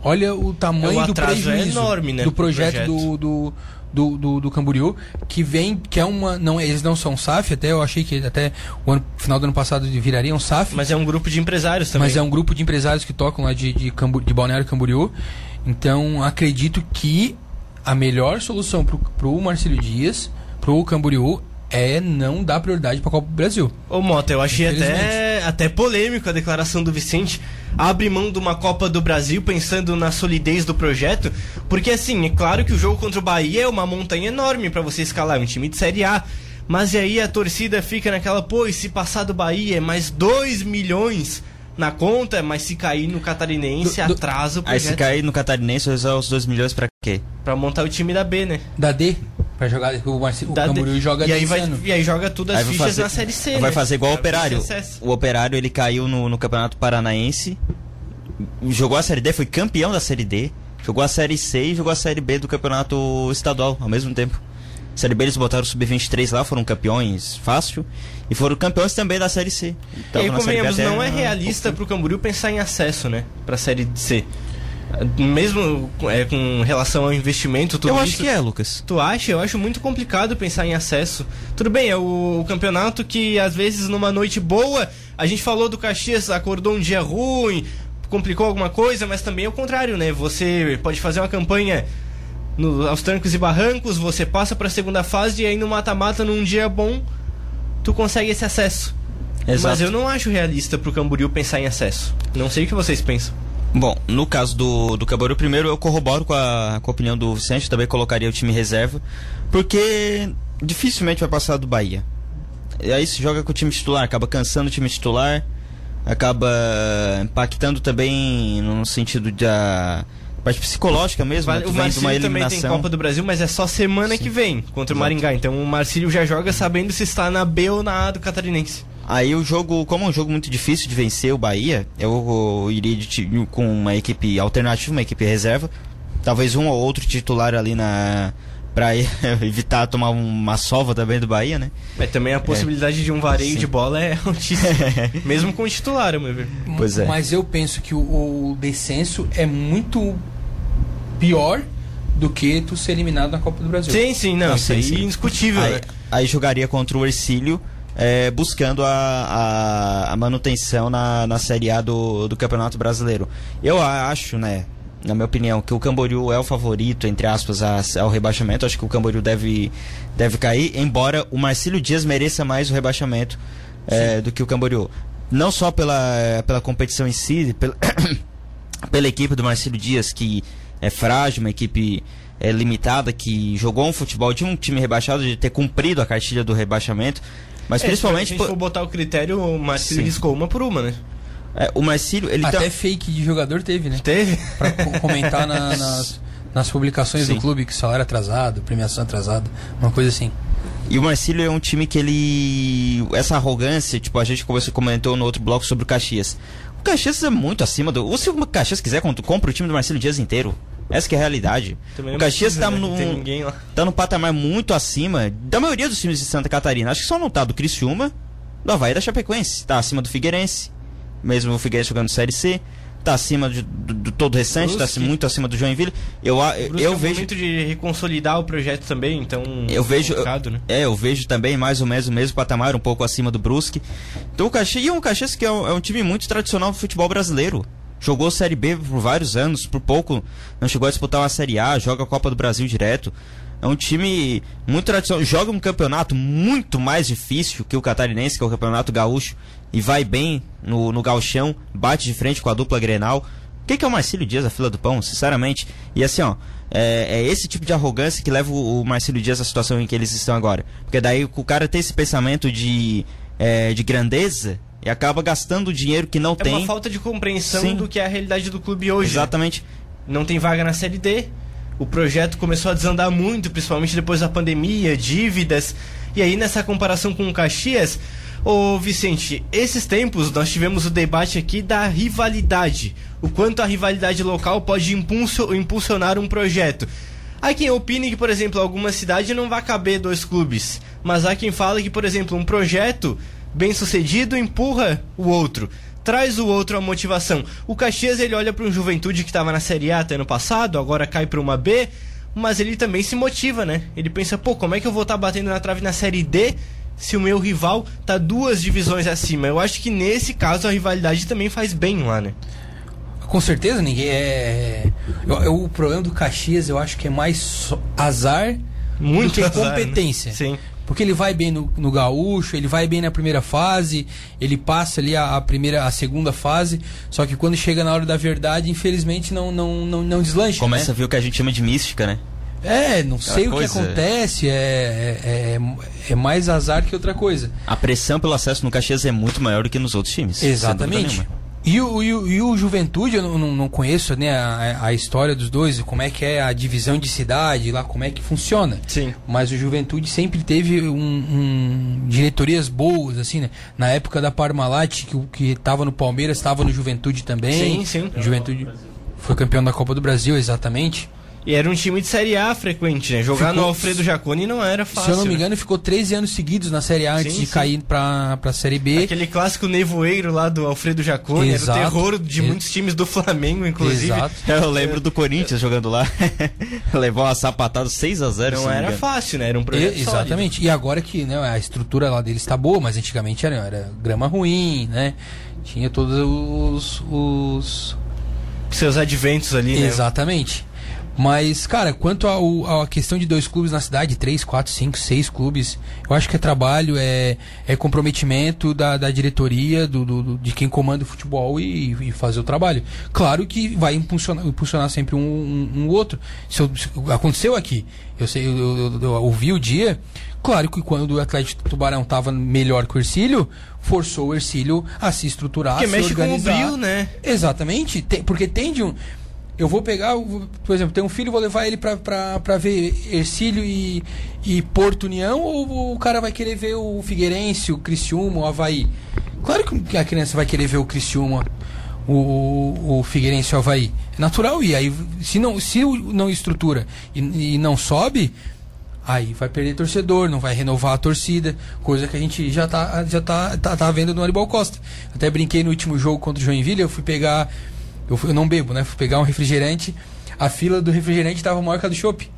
olha o tamanho O do é prejuízo enorme, né, do projeto, projeto. do, do, do, do, do Camboriú, que vem, que é uma. Não, eles não são SAF, até eu achei que até o ano, final do ano passado virariam SAF. Mas é um grupo de empresários também. Mas é um grupo de empresários que tocam lá de, de, Cambu- de Balneário Camboriú. Então, acredito que a melhor solução pro, pro Marcelo Dias, pro Camboriú, é não dar prioridade pra Copa do Brasil. Ô Mota, eu achei até, até polêmico a declaração do Vicente. Abre mão de uma Copa do Brasil pensando na solidez do projeto. Porque assim, é claro que o jogo contra o Bahia é uma montanha enorme pra você escalar, um time de Série A. Mas e aí a torcida fica naquela, pô, e se passar do Bahia é mais 2 milhões na conta, mas se cair no catarinense Do- do- atrasa o Aí se projeto cair no Catarinense, usar os 2 milhões pra quê? pra montar o time da B, né? Da D, pra jogar. O, Marcelo, o Da D. Camboriú joga e aí, vai, e aí joga tudo as fichas fazer- na Série C, Vai né? fazer igual o Pra Operário. O Operário ele caiu no, no Campeonato Paranaense, jogou a Série D, foi campeão da Série D, jogou a Série C e jogou a Série B do Campeonato Estadual ao mesmo tempo. Série B eles botaram o Sub-23 lá, foram campeões fácil. E foram campeões também da Série C. E Série B convenhamos, não é um realista pouco. pro Camboriú pensar em acesso, né? Pra Série C. Mesmo é, com relação ao investimento, tudo Eu acho isso. que é, Lucas. Tu acha? Eu acho muito complicado pensar em acesso. Tudo bem, é o, o campeonato que às vezes numa noite boa, a gente falou do Caxias, acordou um dia ruim, complicou alguma coisa, mas também é o contrário, né? Você pode fazer uma campanha no- aos trancos e barrancos, você passa pra segunda fase e aí no mata-mata, num dia bom, tu consegue esse acesso. Mas Exato. eu não acho realista pro Camboriú pensar em acesso. Não sei o que vocês pensam. Bom, no caso do, do Camboriú, primeiro eu corroboro com a, com a opinião do Vicente, também colocaria o time reserva, porque dificilmente vai passar do Bahia. E aí se joga com o time titular, acaba cansando o time titular, acaba impactando também no sentido da parte psicológica mesmo, né? o Marcílio também tem. Copa do Brasil, mas é só semana que vem contra o. Maringá. Então o Marcílio já joga sabendo se está na B ou na A do Catarinense. Aí o jogo, como é um jogo muito difícil de vencer o Bahia, eu, eu iria de com uma equipe alternativa, uma equipe reserva. Talvez um ou outro titular ali na. pra evitar tomar uma sova também do Bahia, né? Mas também a possibilidade de um vareio Sim. de bola é altíssima. Mesmo com o titular, meu ver. Pois é. Mas eu penso que o, o descenso é muito pior do que tu ser eliminado na Copa do Brasil. Sim, sim, não. Isso sim, aí é indiscutível, Aí, né? aí jogaria contra o Ercílio, é, buscando a, a, a manutenção na, na Série A do, do Campeonato Brasileiro. Eu acho, né, na minha opinião, que o Camboriú é o favorito, entre aspas, a- ao rebaixamento. Acho que o Camboriú deve, deve cair, embora o Marcílio Dias mereça mais o rebaixamento é, do que o Camboriú. Não só pela, pela competição em si, pela, pela equipe do Marcílio Dias, que é frágil, uma equipe é, limitada, que jogou um futebol de um time rebaixado, de ter cumprido a cartilha do rebaixamento. Mas É, principalmente. Se a gente por- for botar o critério, o Marcílio riscou uma por uma, né? é, o Marcílio, ele Até tá- fake de jogador teve, né? Teve? Pra co- comentar na- nas, nas publicações Sim. do clube que salário atrasado, premiação atrasada, uma coisa assim. E o Marcílio é um time que ele. Essa arrogância, tipo, a gente conversou, comentou no outro bloco sobre o Caxias. O Caxias é muito acima do. Ou se o Caxias quiser, compra o time do Marcílio Dias inteiro. Essa que é a realidade. Também o não Caxias tá Não tem ninguém lá. tá patamar muito acima da maioria dos times de Santa Catarina. Acho que só não tá do Criciúma, do Havaí e da Chapecoense. Tá acima do Figueirense, mesmo o Figueirense jogando Série C. Tá acima de, do, do todo o restante, tá Brusque. muito acima do Joinville. Eu, Brusque é eu um vejo. momento de reconsolidar o projeto também, então... Eu vejo, complicado, né? é, eu vejo também mais ou menos o mesmo patamar, um pouco acima do Brusque. Então o Caxias, e o Caxias que é um, é um time muito tradicional do futebol brasileiro. Jogou Série B por vários anos, por pouco não chegou a disputar uma Série A, joga a Copa do Brasil direto. É um time muito tradicional, joga um campeonato muito mais difícil que o catarinense, que é o campeonato gaúcho, e vai bem no, no gauchão, bate de frente com a dupla Grenal. O que, que é o Marcílio Dias, a fila do pão, sinceramente? E assim, ó, é, é esse tipo de arrogância que leva o, o Marcílio Dias à situação em que eles estão agora. Porque daí o cara tem esse pensamento de, é, de grandeza, e acaba gastando dinheiro que não É tem. uma falta de compreensão Sim. do que é a realidade do clube hoje. Exatamente. Não tem vaga na Série D. O projeto começou a desandar muito, principalmente depois da pandemia, dívidas. E aí, nessa comparação com o Caxias, ô Vicente, esses tempos nós tivemos o debate aqui da rivalidade. O quanto a rivalidade local pode impulsionar um projeto. Há quem opine que, por exemplo, alguma cidade não vai caber dois clubes. Mas há quem fala que, por exemplo, um projeto bem sucedido empurra o outro. Traz o outro a motivação. O Caxias ele olha para um Juventude que estava na Série A até ano passado, agora cai para uma B, mas ele também se motiva, né? Ele pensa, pô, como é que eu vou estar batendo na trave na Série D se o meu rival tá duas divisões acima? Eu acho que nesse caso a rivalidade também faz bem lá, né? Com certeza, ninguém é. eu- eu- o problema do Caxias eu acho que é mais azar Muito do que azar, né? competência. Sim. Porque ele vai bem no, no gaúcho, ele vai bem na primeira fase, ele passa ali a, a primeira, a segunda fase, só que quando chega na hora da verdade, infelizmente não não não, não deslancha. Começa a né? ver o que a gente chama de mística, né? É, não sei o que coisa- acontece, é, é, é, é mais azar que outra coisa. A pressão pelo acesso no Caxias é muito maior do que nos outros times. Exatamente. E o, e, o, e o Juventude, eu não, não- conheço né, a, a história dos dois, como é que é a divisão de cidade lá, como é que funciona. Sim. Mas o Juventude sempre teve um, um- diretorias boas, assim, né? Na época da Parmalat, que, o- que tava no Palmeiras, estava no Juventude também. Sim, sim. Juventude foi campeão da Copa do Brasil, exatamente. E era um time de Série A frequente, né? Jogar Ficou- no Alfredo Jaconi não era fácil. Se eu não me né? engano, ficou 13 anos seguidos na Série A antes Sim, de sim. cair pra, pra Série B. Aquele clássico nevoeiro lá do Alfredo Jaconi, era o terror de Ex- muitos times do Flamengo, inclusive. Exato. Eu lembro do Corinthians jogando lá. Levou uma sapatada 6 a 0 se Não era fácil, né? Era um projeto E- exatamente. E agora que né, a estrutura lá deles está boa, mas antigamente era, era grama ruim, né? Tinha todos os. os... sólido. Seus adventos ali, né? Exatamente. Mas, cara, quanto à questão de dois clubes na cidade, três, quatro, cinco, seis clubes, eu acho que é trabalho, é, é comprometimento da, da diretoria, do, do- de quem comanda o futebol e, e fazer o trabalho. Claro que vai impulsionar, impulsionar sempre um, um, um outro. Se, eu- se aconteceu aqui, eu, sei, eu, eu- eu- ouvi o dia, claro que quando o Atlético Tubarão estava melhor que o Ercílio, forçou o Ercílio a se estruturar, Porque a se mexe com o brilho, né? Exatamente, tem- porque tem de um. Eu vou pegar, por exemplo, tem um filho, vou levar ele pra, ver Ercílio e, e Porto União, ou o cara vai querer ver o Figueirense, o Criciúma, o Havaí? Claro que a criança vai querer ver o Criciúma, o, o, Figueirense e o Havaí. É natural, e aí, se não, se não estrutura e, e não sobe, aí vai perder torcedor, não vai renovar a torcida, coisa que a gente já tá, já tá, tá, tá vendo no Aribal Costa. Até brinquei no último jogo contra o Joinville, eu fui pegar. Eu, fui- eu não bebo, né? Fui pegar um refrigerante, a fila do refrigerante tava maior que a do chopp.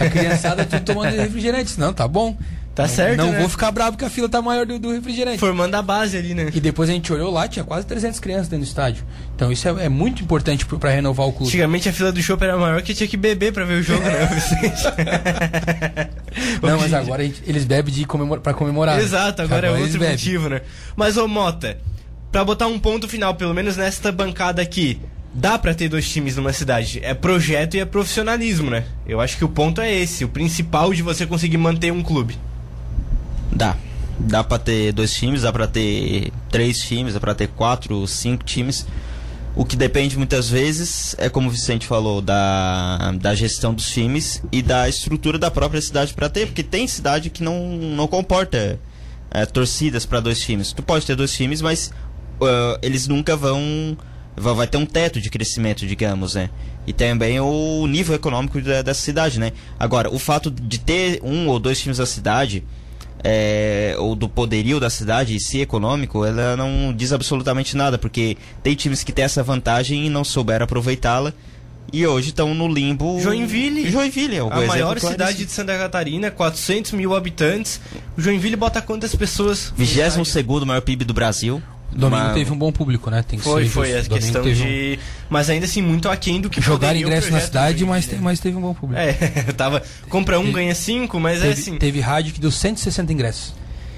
A criançada tudo tomando refrigerante. Não, tá bom. Tá Não- certo, Não né? vou ficar bravo que a fila tá maior do, do refrigerante. Formando a base ali, né? E depois a gente olhou lá, tinha quase 300 crianças dentro do estádio. Então isso é, é muito importante pra renovar o clube. Antigamente a fila do show era maior que tinha que beber pra ver o jogo, né, Vicente? Não, mas agora gente- eles bebem de comemora, pra comemorar. né? Exato, agora, é eles outro bebem. motivo, né? Mas, ô Mota, pra botar um ponto final, pelo menos nesta bancada aqui, dá pra ter dois times numa cidade. É projeto e é profissionalismo, né? Eu acho que o ponto é esse, o principal de você conseguir manter um clube. Dá. Dá pra ter dois times, dá pra ter três times, dá pra ter quatro, cinco times. O que depende muitas vezes é, como o Vicente falou, da, da gestão dos times e da estrutura da própria cidade pra ter, porque tem cidade que não, não comporta é, torcidas pra dois times. Tu pode ter dois times, mas ah, eles nunca vão. va- Vai ter um teto de crescimento, digamos, né? E também o nível econômico da- dessa cidade, né? Agora, o fato de ter um ou dois times da cidade é, ou do poderio da cidade e si econômico, ela não diz absolutamente nada, porque tem times que têm essa vantagem e não souberam aproveitá-la. E hoje estão no limbo. Joinville. Joinville, é o A maior claríssimo. cidade de Santa Catarina, 400 mil habitantes. O Joinville bota quantas pessoas? 22 maior PIB do Brasil. Domingo Uma- teve um bom público, né? Tem que Foi, ser foi a. Domingo questão teve um- de. Mas ainda assim, muito aquém do que Jogar ingresso na cidade, mas, Joinville, te- mas teve um bom público. É, tava. Compra um, ganha cinco, mas é teve, assim. teve rádio que deu 160 ingressos.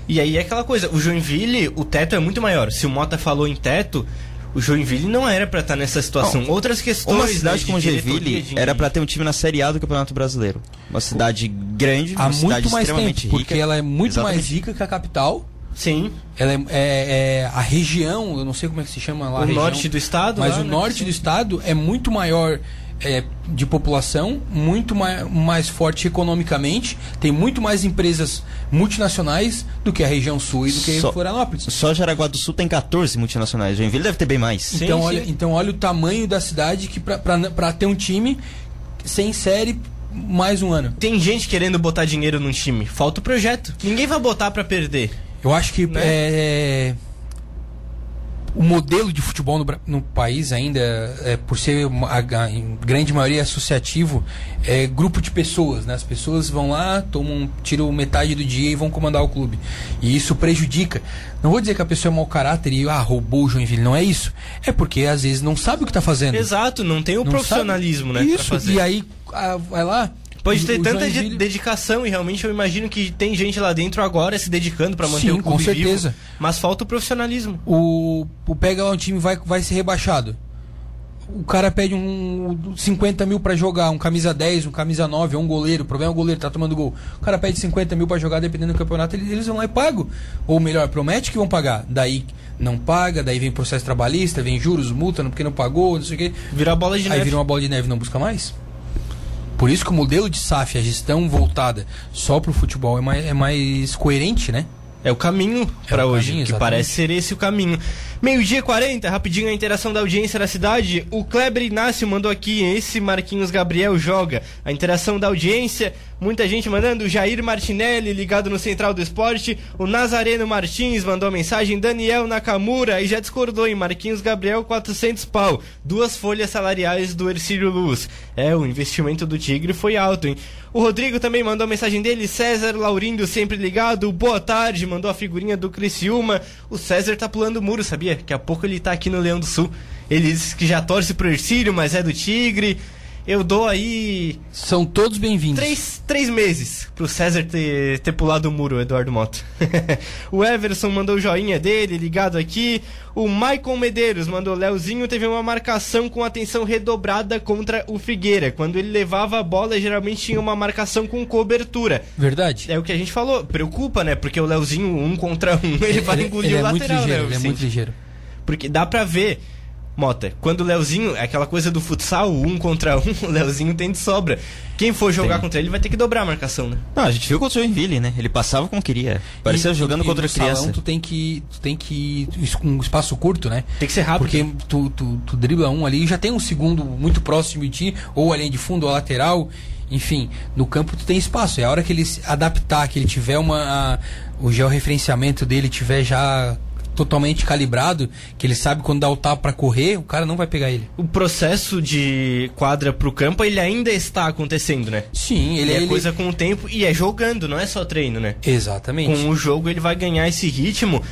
E aí é aquela coisa, o Joinville, o teto é muito maior. Se o Mota falou em teto, o Joinville não era pra estar nessa situação. Outras questões. Uma né, cidade de como Joinville de- era pra ter um time na Série A do Campeonato Brasileiro. Uma cidade grande, Há uma muito mais tempo, rica. porque ela é muito mais Exatamente. rica que a capital. Sim. Ela é, é- é- a região, eu não sei como é que se chama lá. O a região, norte do estado, Mas lá, o né? norte Sim. do estado é muito maior é, de população, muito mai, mais forte economicamente, tem muito mais empresas multinacionais do que a região sul e do que Só- Florianópolis. Só Jaraguá do Sul tem 14 multinacionais. Joinville deve ter bem mais. Sim, então, sim. olha, então olha o tamanho da cidade que pra ter um time sem série mais um ano. Tem gente querendo botar dinheiro num time. Falta o projeto. Ninguém vai botar pra perder. Eu acho que Né? é, o modelo de futebol no, no país ainda, é, por ser uma- a, a- em grande maioria associativo, é grupo de pessoas. Né? As pessoas vão lá, tomam, tiram metade do dia e vão comandar o clube. E isso prejudica. Não vou dizer que a pessoa é mau caráter e ah, roubou o Joinville. Não é isso. É porque às vezes não sabe o que está fazendo. Exato, não tem o Não profissionalismo, sabe. né? Isso, e aí ah, vai lá. Pode ter tanta Joinville- dedicação e realmente eu imagino que tem gente lá dentro agora se dedicando pra manter Sim, o clube com certeza. vivo. Mas falta o profissionalismo. o, o pega lá um time vai vai ser rebaixado. O cara pede um 50 mil pra jogar, um camisa 10, um camisa 9, é um goleiro. O problema é o goleiro, tá tomando gol. O cara pede 50 mil pra jogar, dependendo do campeonato, eles, vão lá e pagam. Ou melhor, promete que vão pagar. Daí não paga, daí vem processo trabalhista, vem juros, multa porque não pagou, não sei o quê. Virar bola de Aí neve. vira uma bola de neve e não busca mais. Por isso que o modelo de SAF, a gestão voltada só pro futebol, é mais, é mais coerente, né? É o caminho pra o hoje, caminho, que parece ser esse o caminho. Meio-dia e 40, rapidinho a interação da audiência da cidade. O Kleber Inácio mandou aqui, esse Marquinhos Gabriel joga. A interação da audiência, muita gente mandando. Jair Martinelli, ligado no Central do Esporte. O Nazareno Martins mandou mensagem. Daniel Nakamura, e já discordou, em Marquinhos Gabriel, 400 pau. Duas folhas salariais do Ercílio Luz. É, o investimento do Tigre foi alto, hein? O Rodrigo também mandou a mensagem dele. César Laurindo, sempre ligado. Boa tarde, mandou a figurinha do Criciúma. O César tá pulando o muro, sabia? Daqui a pouco ele tá aqui no Leão do Sul. Ele disse que já torce pro Ercílio, mas é do Tigre. Eu dou aí São todos bem-vindos. três, três meses pro César ter, ter pulado o muro, Eduardo Mota. o Everson mandou o joinha dele, ligado aqui. O Maicon Medeiros mandou: Leozinho teve uma marcação com atenção redobrada contra o Figueira. Quando ele levava a bola, geralmente tinha uma marcação com cobertura. Verdade? É o que a gente falou, preocupa, né? Porque o Leozinho, um contra um, ele, vai engolir ele o é muito lateral, ligeiro, né? ele é muito ligeiro. Porque dá pra ver, Mota, quando o Leozinho, é aquela coisa do futsal, um contra um, o Leozinho tem de sobra. Quem for jogar Tem. contra ele vai ter que dobrar a marcação, né? Não, a gente viu contra o Joinville, né? Ele passava como queria. Parecia E- jogando e- contra e no criança. Salão, tu tem que tu tem que ir com um espaço curto, né? Tem que ser rápido. Porque tu, tu, tu dribla um ali, já tem um segundo muito próximo de ti, ou a linha de fundo, ou a lateral. Enfim, no campo tu tem espaço. É a hora que ele se adaptar, que ele tiver uma. a- o georreferenciamento dele tiver já totalmente calibrado, que ele sabe quando dá o tapa pra correr, o cara não vai pegar ele. O processo de quadra pro campo, ele ainda está acontecendo, né? Sim, Ele ele é coisa com o tempo e é jogando, não é só treino, né? Exatamente. Com o jogo ele vai ganhar esse ritmo.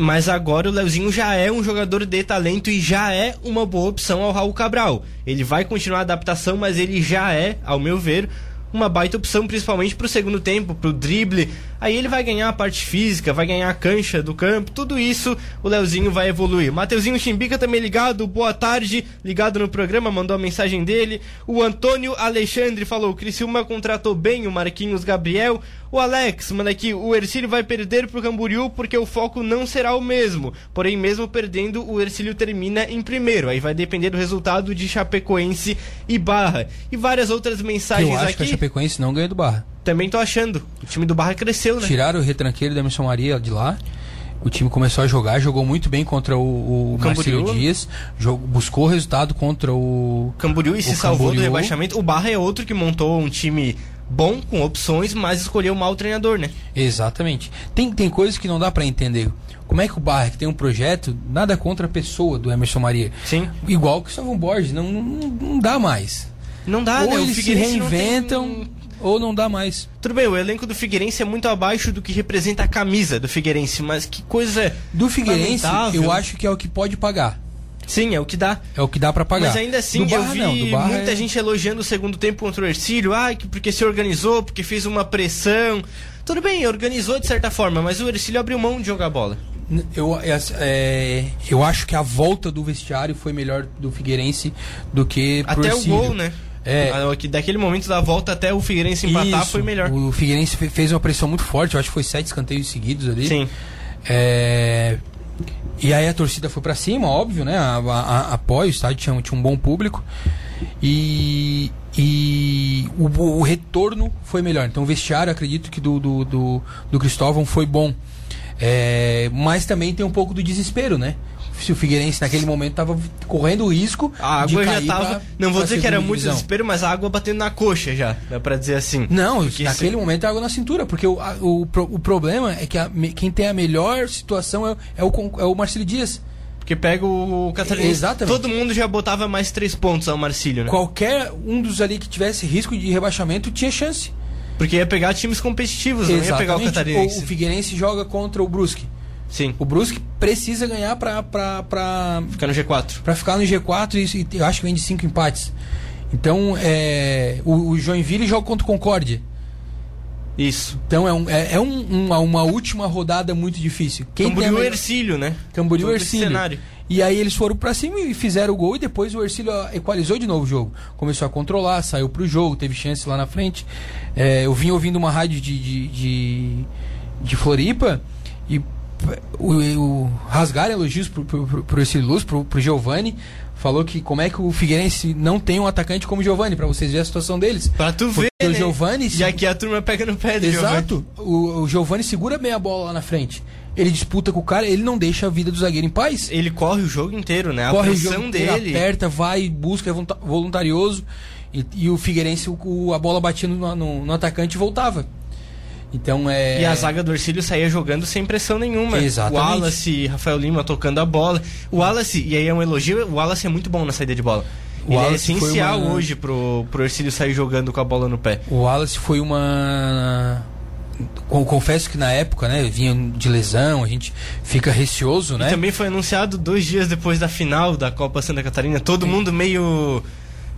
Mas agora o Leozinho já é um jogador de talento e já é uma boa opção ao Raul Cabral. Ele vai continuar a adaptação, mas ele já é, ao meu ver, uma baita opção, principalmente pro segundo tempo, pro drible. Aí ele vai ganhar a parte física, vai ganhar a cancha do campo, tudo isso o Leozinho vai evoluir. Mateuzinho Chimbica também ligado, boa tarde, ligado no programa, mandou a mensagem dele. O Antônio Alexandre falou: o Criciúma contratou bem o Marquinhos Gabriel. O Alex manda aqui: o Ercílio vai perder pro Camboriú porque o foco não será o mesmo. Porém, mesmo perdendo, o Ercílio termina em primeiro. Aí vai depender do resultado de Chapecoense e Barra. E várias outras mensagens aqui. Chapecoense não ganha do Barra. Também tô achando. O time do Barra cresceu, né? Tiraram o retranqueiro da Emerson Maria de lá. O time começou a jogar, jogou muito bem contra o, o Camboriú. Marcelo Dias, jogou, buscou resultado contra o. Camboriú e se O salvou do Camboriú. rebaixamento. O Barra é outro que montou um time bom, com opções, mas escolheu mal o treinador, né? Exatamente. Tem, tem coisas que não dá pra entender. Como é que o Barra, que tem um projeto, nada contra a pessoa do Emerson Maria. Sim. Igual que o Salvão Borges, não, não, não dá mais. Não dá, ou né? O eles se Figueirense não tem- reinventam, ou não dá mais. Tudo bem, o elenco do Figueirense é muito abaixo do que representa a camisa do Figueirense, mas que coisa. Do Figueirense, lamentável. eu acho que é o que pode pagar. Sim, é o que dá. É o que dá pra pagar. Mas ainda assim, do eu Barra, vi não, Barra muita é- gente elogiando o segundo tempo contra o Ercílio. Ah, que porque se organizou, porque fez uma pressão. Tudo bem, organizou de certa forma, mas o Ercílio abriu mão de jogar bola. Eu, é, é, eu acho que a volta do vestiário foi melhor do Figueirense do que pro Até o Ercílio. gol, né? É. Ah, que Daquele momento da volta até o Figueirense empatar Isso, foi melhor. O Figueirense fe- fez uma pressão muito forte, eu acho que foi sete escanteios seguidos ali. Sim. É, e aí a torcida foi pra cima, óbvio, né? A, a, a apoio, o estádio tinha, tinha um bom público. E, e o, o retorno foi melhor. Então o vestiário, acredito que do, do, do, do Cristóvão foi bom. É, mas também tem um pouco do desespero, né? Se o Figueirense naquele momento estava correndo o risco A água já cair tava. pra- não vou dizer que era muito divisão. desespero, mas a água batendo na coxa já. Dá pra dizer assim. Não, Porque naquele se- momento é água na cintura, porque o, a- o, o problema é que a quem tem a melhor situação é, é o, é o Marcelo Dias. Porque pega o Catarinense. Exatamente. Todo mundo já botava mais três pontos ao Marcílio, né? Qualquer um dos ali que tivesse risco de rebaixamento tinha chance. Porque ia pegar times competitivos, não ia pegar o Exatamente. Catarinense. O, o Figueirense joga contra o Brusque. Sim. O Brusque precisa ganhar pra, pra, pra, Fica no G4. pra ficar no G4 e, e eu acho que vem de cinco empates. Então, é, o, o Joinville joga contra o Concórdia. Isso. Então é, um- é, é um- uma, uma última rodada muito difícil. Quem tem Camboriú melhor- Ercílio, né? Camboriú Ercílio. E aí eles foram pra cima e fizeram o gol e depois o Ercílio equalizou de novo o jogo. Começou a controlar, saiu pro jogo, teve chance lá na frente. É, eu vim ouvindo uma rádio de, de, de, de Floripa e o, o rasgaram elogios pro Ercílio Luz, pro, pro Giovani. Falou que como é que o Figueirense não tem um atacante como o Giovani, pra vocês verem a situação deles. Pra tu ver, Porque o né? Giovani... E aqui a turma pega no pé do Giovani. Exato. O, o Giovani segura bem a bola lá na frente. Ele disputa com o cara, ele não deixa a vida do zagueiro em paz. Ele corre o jogo inteiro, né? A Corre o pressão jogo, dele. ele aperta, vai, busca, é volunta- voluntarioso. E, e o Figueirense, o- o- a bola batia no, no- no atacante e voltava. Então é. E a zaga do Ercílio saía jogando sem pressão nenhuma. Exatamente. O Wallace, Rafael Lima tocando a bola. O Wallace, e aí é um elogio, o Wallace é muito bom na saída de bola. O Ele é Wallace foi essencial uma- hoje pro, pro Ercílio sair jogando com a bola no pé. O Wallace foi uma. con- Confesso que na época, né, vinha de lesão, a gente fica receoso, né? E também foi anunciado dois dias depois da final da Copa Santa Catarina. Todo mundo meio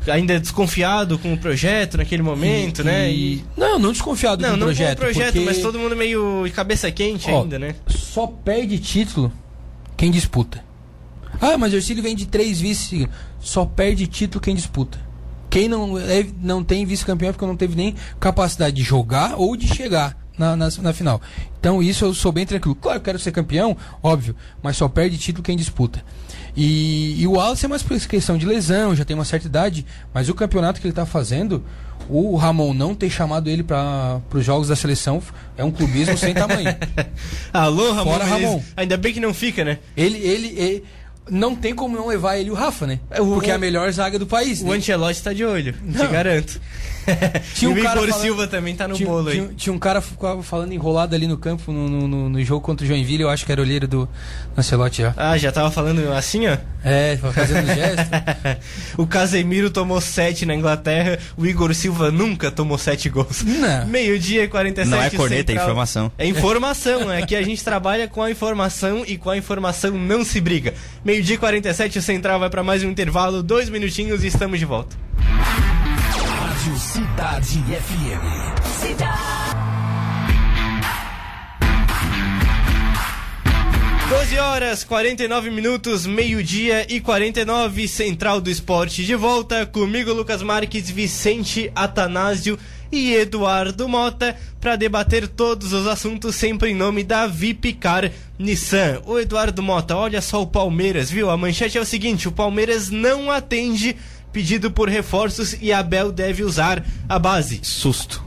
ainda desconfiado com o projeto naquele momento, E- né? e- Não, não desconfiado Não, do não projeto. com o projeto, porque mas todo mundo meio de cabeça quente Ó, ainda, né? Só perde título quem disputa. Ah, mas o Ercílio vem de três vice. Só perde título quem disputa. Quem não, é, não tem vice-campeão é porque não teve nem capacidade de jogar ou de chegar na, na, na final. Então isso eu sou bem tranquilo. Claro, eu quero ser campeão, óbvio, mas só perde título quem disputa. E, e o Wallace é mais por questão de lesão, já tem uma certa idade, mas o campeonato que ele está fazendo, o Ramon não ter chamado ele para os jogos da seleção é um clubismo sem tamanho. Alô, Ramon. Fora. Ramon. Ainda bem que não fica, né? Ele, ele, ele- não tem como não levar ele e o Rafa, né? É, o- Porque é a melhor zaga do país. O né? Ancelotti tá de olho, te Não. garanto. Tinha e um o cara Igor falando- Silva também tá no tinha, bolo aí. tinha, tinha um cara ficava falando enrolado ali no campo no, no, no- no jogo contra o Joinville, eu acho que era olheiro do Ancelotti já. Ah, já tava falando assim, ó. É, fazendo gesto. o Casemiro tomou 7 na Inglaterra, o Igor Silva nunca tomou 7 gols. Não. Meio-dia e 47 Não é corneta, é informação. É informação, é que a gente trabalha com a informação e com a informação não se briga. Meio-dia e 47, o Central vai pra mais um intervalo, dois minutinhos e estamos de volta. Rádio Cidade FM. 12 horas 49 minutos, meio-dia e 49, Central do Esporte de volta. Comigo, Lucas Marques, Vicente Atanásio e Eduardo Mota para debater todos os assuntos, sempre em nome da Vipcar Nissan. O Eduardo Mota, olha só o Palmeiras, viu? A manchete é o seguinte: o Palmeiras não atende pedido por reforços e Abel deve usar a base. Susto.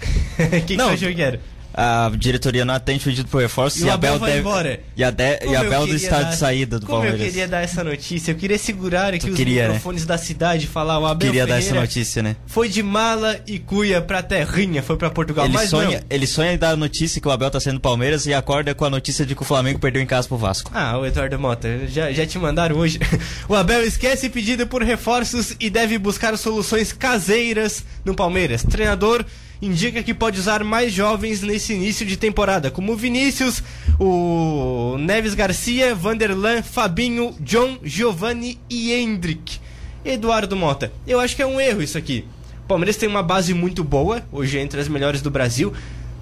Que, que Não, você achou que era? A diretoria não atende pedido por reforço E o Abel vai embora. E a, de... Como e a Abel do estado dar- de saída do Como Palmeiras. eu queria dar essa notícia, eu queria segurar aqui Tu os queria, né? microfones da cidade e falar o Abel Queria dar Ferreira essa notícia, né? Foi de mala e cuia pra terrinha, foi pra Portugal. Ele mas sonha, não. ele sonha em dar a notícia que o Abel tá sendo do Palmeiras e acorda com a notícia de que o Flamengo perdeu em casa pro Vasco. Ah, o Eduardo Mota, já, já te mandaram hoje. O Abel esquece pedido por reforços e deve buscar soluções caseiras no Palmeiras. Treinador indica que pode usar mais jovens nesse início de temporada, como Vinícius, o Neves Garcia, Vanderlan, Fabinho, John, Giovanni e Hendrick. Eduardo Mota, eu acho que é um erro isso aqui. O Palmeiras tem uma base muito boa, hoje é entre as melhores do Brasil,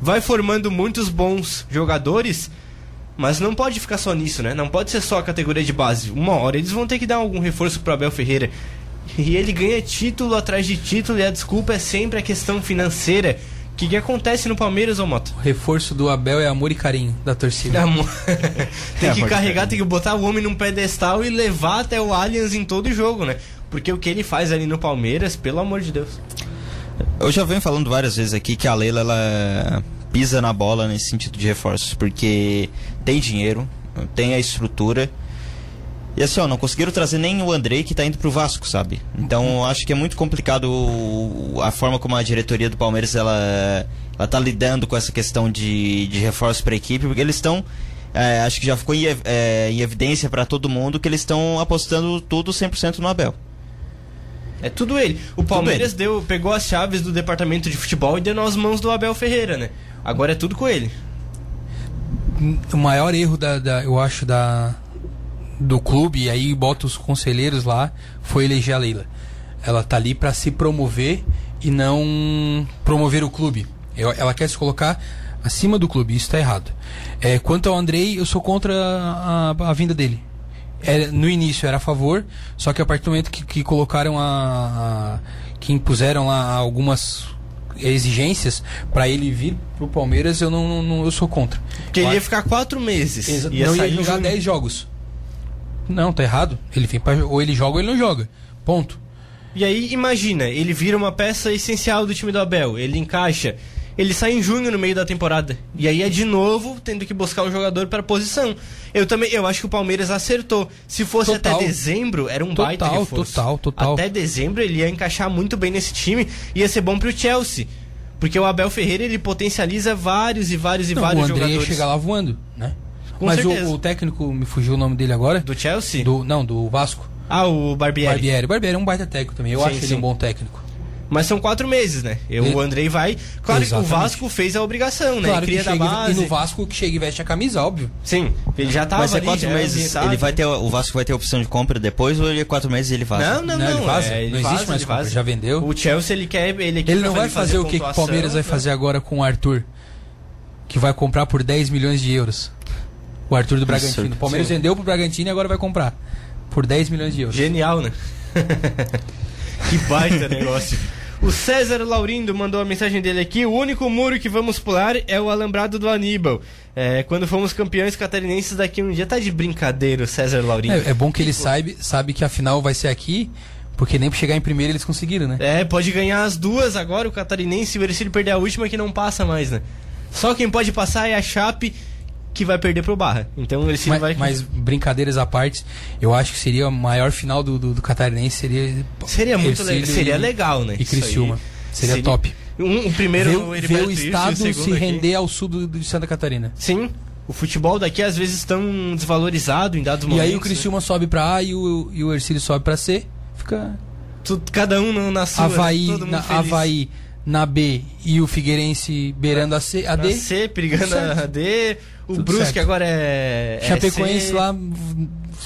vai formando muitos bons jogadores, mas não pode ficar só nisso, né? Não pode ser só a categoria de base. Uma hora eles vão ter que dar algum reforço pro Abel Ferreira. E ele ganha título atrás de título e a desculpa é sempre a questão financeira, que, que acontece no Palmeiras, ô Moto? O reforço do Abel é amor e carinho da torcida. Amor. tem É, que amor, carregar, tem que botar o homem num pedestal e levar até o Allianz em todo jogo, né? Porque o que ele faz ali no Palmeiras, pelo amor de Deus. Eu já venho falando várias vezes aqui que a Leila ela pisa na bola nesse sentido de reforços, porque tem dinheiro, tem a estrutura. E assim, ó, não conseguiram trazer nem o Andrei que tá indo pro Vasco, sabe? Então eu acho que é muito complicado a forma como a diretoria do Palmeiras ela, ela tá lidando com essa questão de, de reforços pra equipe, porque eles estão. é, acho que já ficou em, é, em evidência para todo mundo que eles estão apostando tudo 100% no Abel. É tudo ele. O Palmeiras deu, pegou as chaves do departamento de futebol e deu nas mãos do Abel Ferreira, né? Agora é tudo com ele. o maior erro da, da- eu acho da do clube e aí bota os conselheiros lá foi eleger a Leila. Ela tá ali para se promover e não promover o clube. Ela quer se colocar acima do clube, isso tá errado. É, quanto ao Andrei, eu sou contra a, a- a vinda dele. Era- no início era a favor, só que a partir do momento que, que colocaram a, a- que impuseram lá algumas exigências para ele vir pro Palmeiras, eu não, não- eu sou contra. Porque ele ia ficar quatro meses. Exa- ia não ia jogar. 10 jogos. Não, tá errado. Ele vem pra, ou ele joga ou ele não joga. Ponto. E aí, imagina, ele vira uma peça essencial do time do Abel. Ele encaixa. Ele sai em junho no meio da temporada. E aí é de novo tendo que buscar um jogador para posição. Eu também, eu acho que o Palmeiras acertou. Se fosse Total. até dezembro, era um baita Total, reforço. total, total. Até dezembro ele ia encaixar muito bem nesse time, ia ser bom pro Chelsea. Porque o Abel Ferreira, ele potencializa vários e vários e Não, vários o André ia jogadores. chegar lá voando? Com Mas o, o técnico, me fugiu o nome dele agora. Do Chelsea? Do, não, do Vasco. Ah, o Barbieri. Barbieri. Barbieri é um baita técnico também. Eu Sim, acho ele sim. um bom técnico. Mas são quatro meses, né? Eu, E- O Andrei vai. Claro Exatamente. que o Vasco fez a obrigação, né? Claro que Cria da base. e no Vasco que chega e veste a camisa, óbvio. Sim, ele já tava Mas é ali, quatro já meses, ele vai ter, o Vasco vai ter a opção de compra depois ou ele é quatro meses e ele vaza? Não, não, Não, não. ele vaza. é, ele Não existe mais ele compra, já vendeu. O Chelsea, ele quer. Ele, quer Ele não vai fazer o que, o Palmeiras vai fazer agora com o Arthur. Que vai comprar por 10 milhões de euros. O Arthur do Bragantino. O Palmeiras vendeu pro Bragantino e agora vai comprar. Por 10 milhões de euros. Genial, né? que baita negócio. O César Laurindo mandou a mensagem dele aqui. O único muro que vamos pular é o alambrado do Aníbal. É, quando fomos campeões catarinenses daqui um dia. Tá de brincadeira o César Laurindo. É, é bom que ele sabe, sabe que a final vai ser aqui, porque nem pra chegar em primeiro eles conseguiram, né? É, pode ganhar as duas agora, o Catarinense, o Ercílio perder a última que não passa mais, né? Só quem pode passar é a Chape, que vai perder pro Barra. Então o Ercílio Mas, vai... mas brincadeiras à parte, eu acho que seria a maior final do, do, do Catarinense seria. Seria muito legal, seria e- legal, né? E. Criciúma. Seria, top. Um, o primeiro Ver, o ver o e estado segundo se aqui. render ao sul do, de Santa Catarina. Sim, o futebol daqui às vezes tão desvalorizado em dados E momentos. aí o Criciúma sobe pra A e o, e o Ercílio sobe pra C. Fica né? Cada um na sua, né? Havaí, todo mundo na, feliz. Havaí na B e o Figueirense beirando a C, a Na D. C, perigando a D. O Tudo Brusque certo. agora é. é Chapecoense C. lá,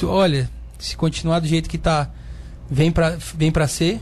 olha, se continuar do jeito que tá, vem pra, vem pra C,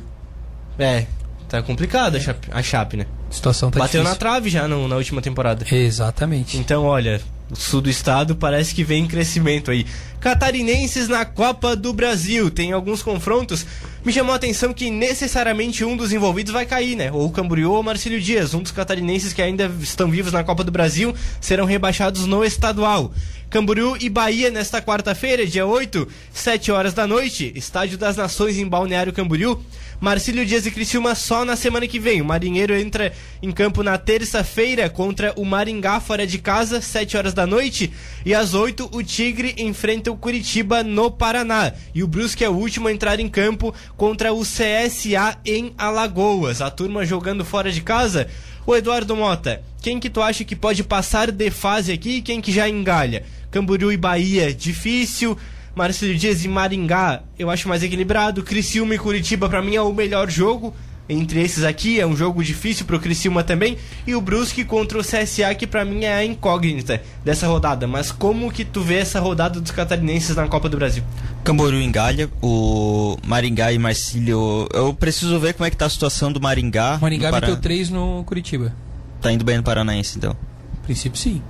É, tá complicado a Chape, a Chape né? a situação tá Bateu na difícil. trave já no- na última temporada. Exatamente. Então, olha, sul do estado parece que vem em crescimento aí. Catarinenses na Copa do Brasil. Tem alguns confrontos. Me chamou a atenção que necessariamente um dos envolvidos vai cair, né? Ou o Camboriú ou o Marcílio Dias. Um dos catarinenses que ainda estão vivos na Copa do Brasil serão rebaixados no estadual. Camboriú e Bahia nesta quarta-feira, dia 8, 7 horas da noite. Estádio das Nações em Balneário Camboriú. Marcílio Dias e Criciúma só na semana que vem. O Marinheiro entra em campo na terça-feira contra o Maringá fora de casa, 7 horas da noite. E às 8, o Tigre enfrenta o Curitiba no Paraná. E o Brusque é o último a entrar em campo contra o CSA em Alagoas. A turma jogando fora de casa. O Eduardo Mota, quem que tu acha que pode passar de fase aqui e quem que já engalha? Camboriú e Bahia, difícil. Marcelo Dias e Maringá, eu acho mais equilibrado. Criciúma e Curitiba, pra mim, é o melhor jogo. Entre esses aqui, é um jogo difícil pro Criciúma também. E o Brusque contra o CSA, que pra mim é a incógnita dessa rodada. Mas como que tu vê essa rodada dos catarinenses na Copa do Brasil? Camboriú engalha, o Maringá e Marcílio. Eu preciso ver como é que tá a situação do Maringá. Maringá no Pará- meteu 3 no Curitiba. Tá indo bem no Paranaense, então. A princípio, sim.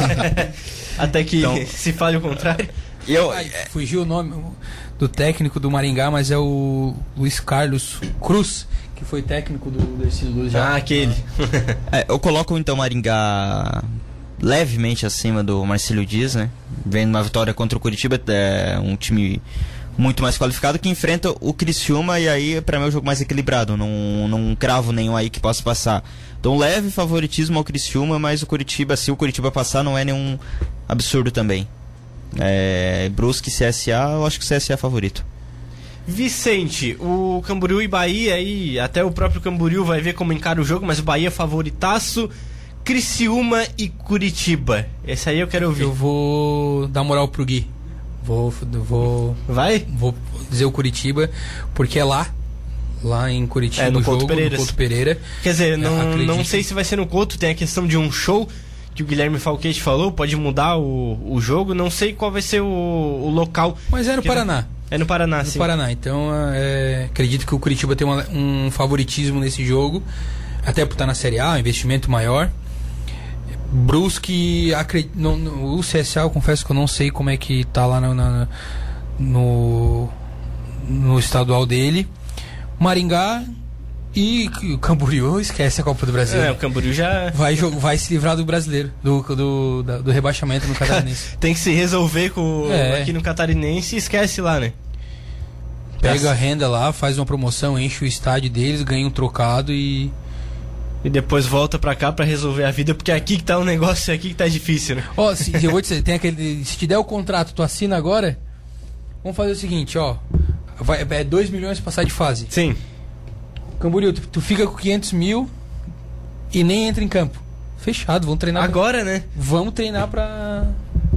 Até que Então- se fale o contrário. Eu, Ai, fugiu o nome do técnico do Maringá, mas é o Luiz Carlos Cruz, que foi técnico do, do Ercílio Luz já. Ah, aquele. É, eu coloco então o Maringá levemente acima do Marcelo Dias, né? Vendo uma vitória contra o Curitiba, é um time muito mais qualificado que enfrenta o Criciúma e aí para mim é o jogo mais equilibrado, não, não cravo nenhum aí que possa passar. Então leve favoritismo ao Criciúma, mas o Curitiba, se o Curitiba passar, não é nenhum absurdo também. É, Brusque e CSA, eu acho que o CSA é favorito. Vicente, o Camboriú e Bahia aí, até o próprio Camboriú vai ver como encara o jogo, mas o Bahia é favoritaço. Criciúma e Curitiba. Esse aí eu quero ouvir. Eu vou dar moral pro Gui. Vou, vou, Vai? vou dizer o Curitiba, porque é lá. Lá em Curitiba, É, no Couto jogo, Pereiras. no Couto Pereira. Quer dizer, É, não, acredito. não sei se vai ser no Couto, tem a questão de um show que o Guilherme Falquete falou, pode mudar o, o jogo, não sei qual vai ser o, o local. Mas é no Paraná. É no Paraná, no sim. Paraná. Então, é, acredito que o Curitiba tem uma- um favoritismo nesse jogo, até por estar na Série A, um investimento maior. Brusque, acre- não- o CSA, eu confesso que eu não sei como é que tá lá no, na- no, no estadual dele. Maringá e o Camboriú, esquece a Copa do Brasil. É, o Camboriú já Vai, vai se livrar do brasileiro, do, do, do rebaixamento no Catarinense. tem que se resolver com É. aqui no Catarinense e esquece lá, né? Pega a renda lá, faz uma promoção, enche o estádio deles, ganha um trocado e. E depois volta pra cá pra resolver a vida, porque aqui que tá o negócio, aqui que tá difícil, né? Ó, se, eu vou te dizer, tem aquele. Se te der o contrato, tu assina agora. Vamos fazer o seguinte, ó. Vai, é 2 milhões pra passar de fase. Sim. Camboriú, tu, tu fica com 500 mil e nem entra em campo. Fechado, vamos treinar. pra- Agora, né? Vamos treinar pra.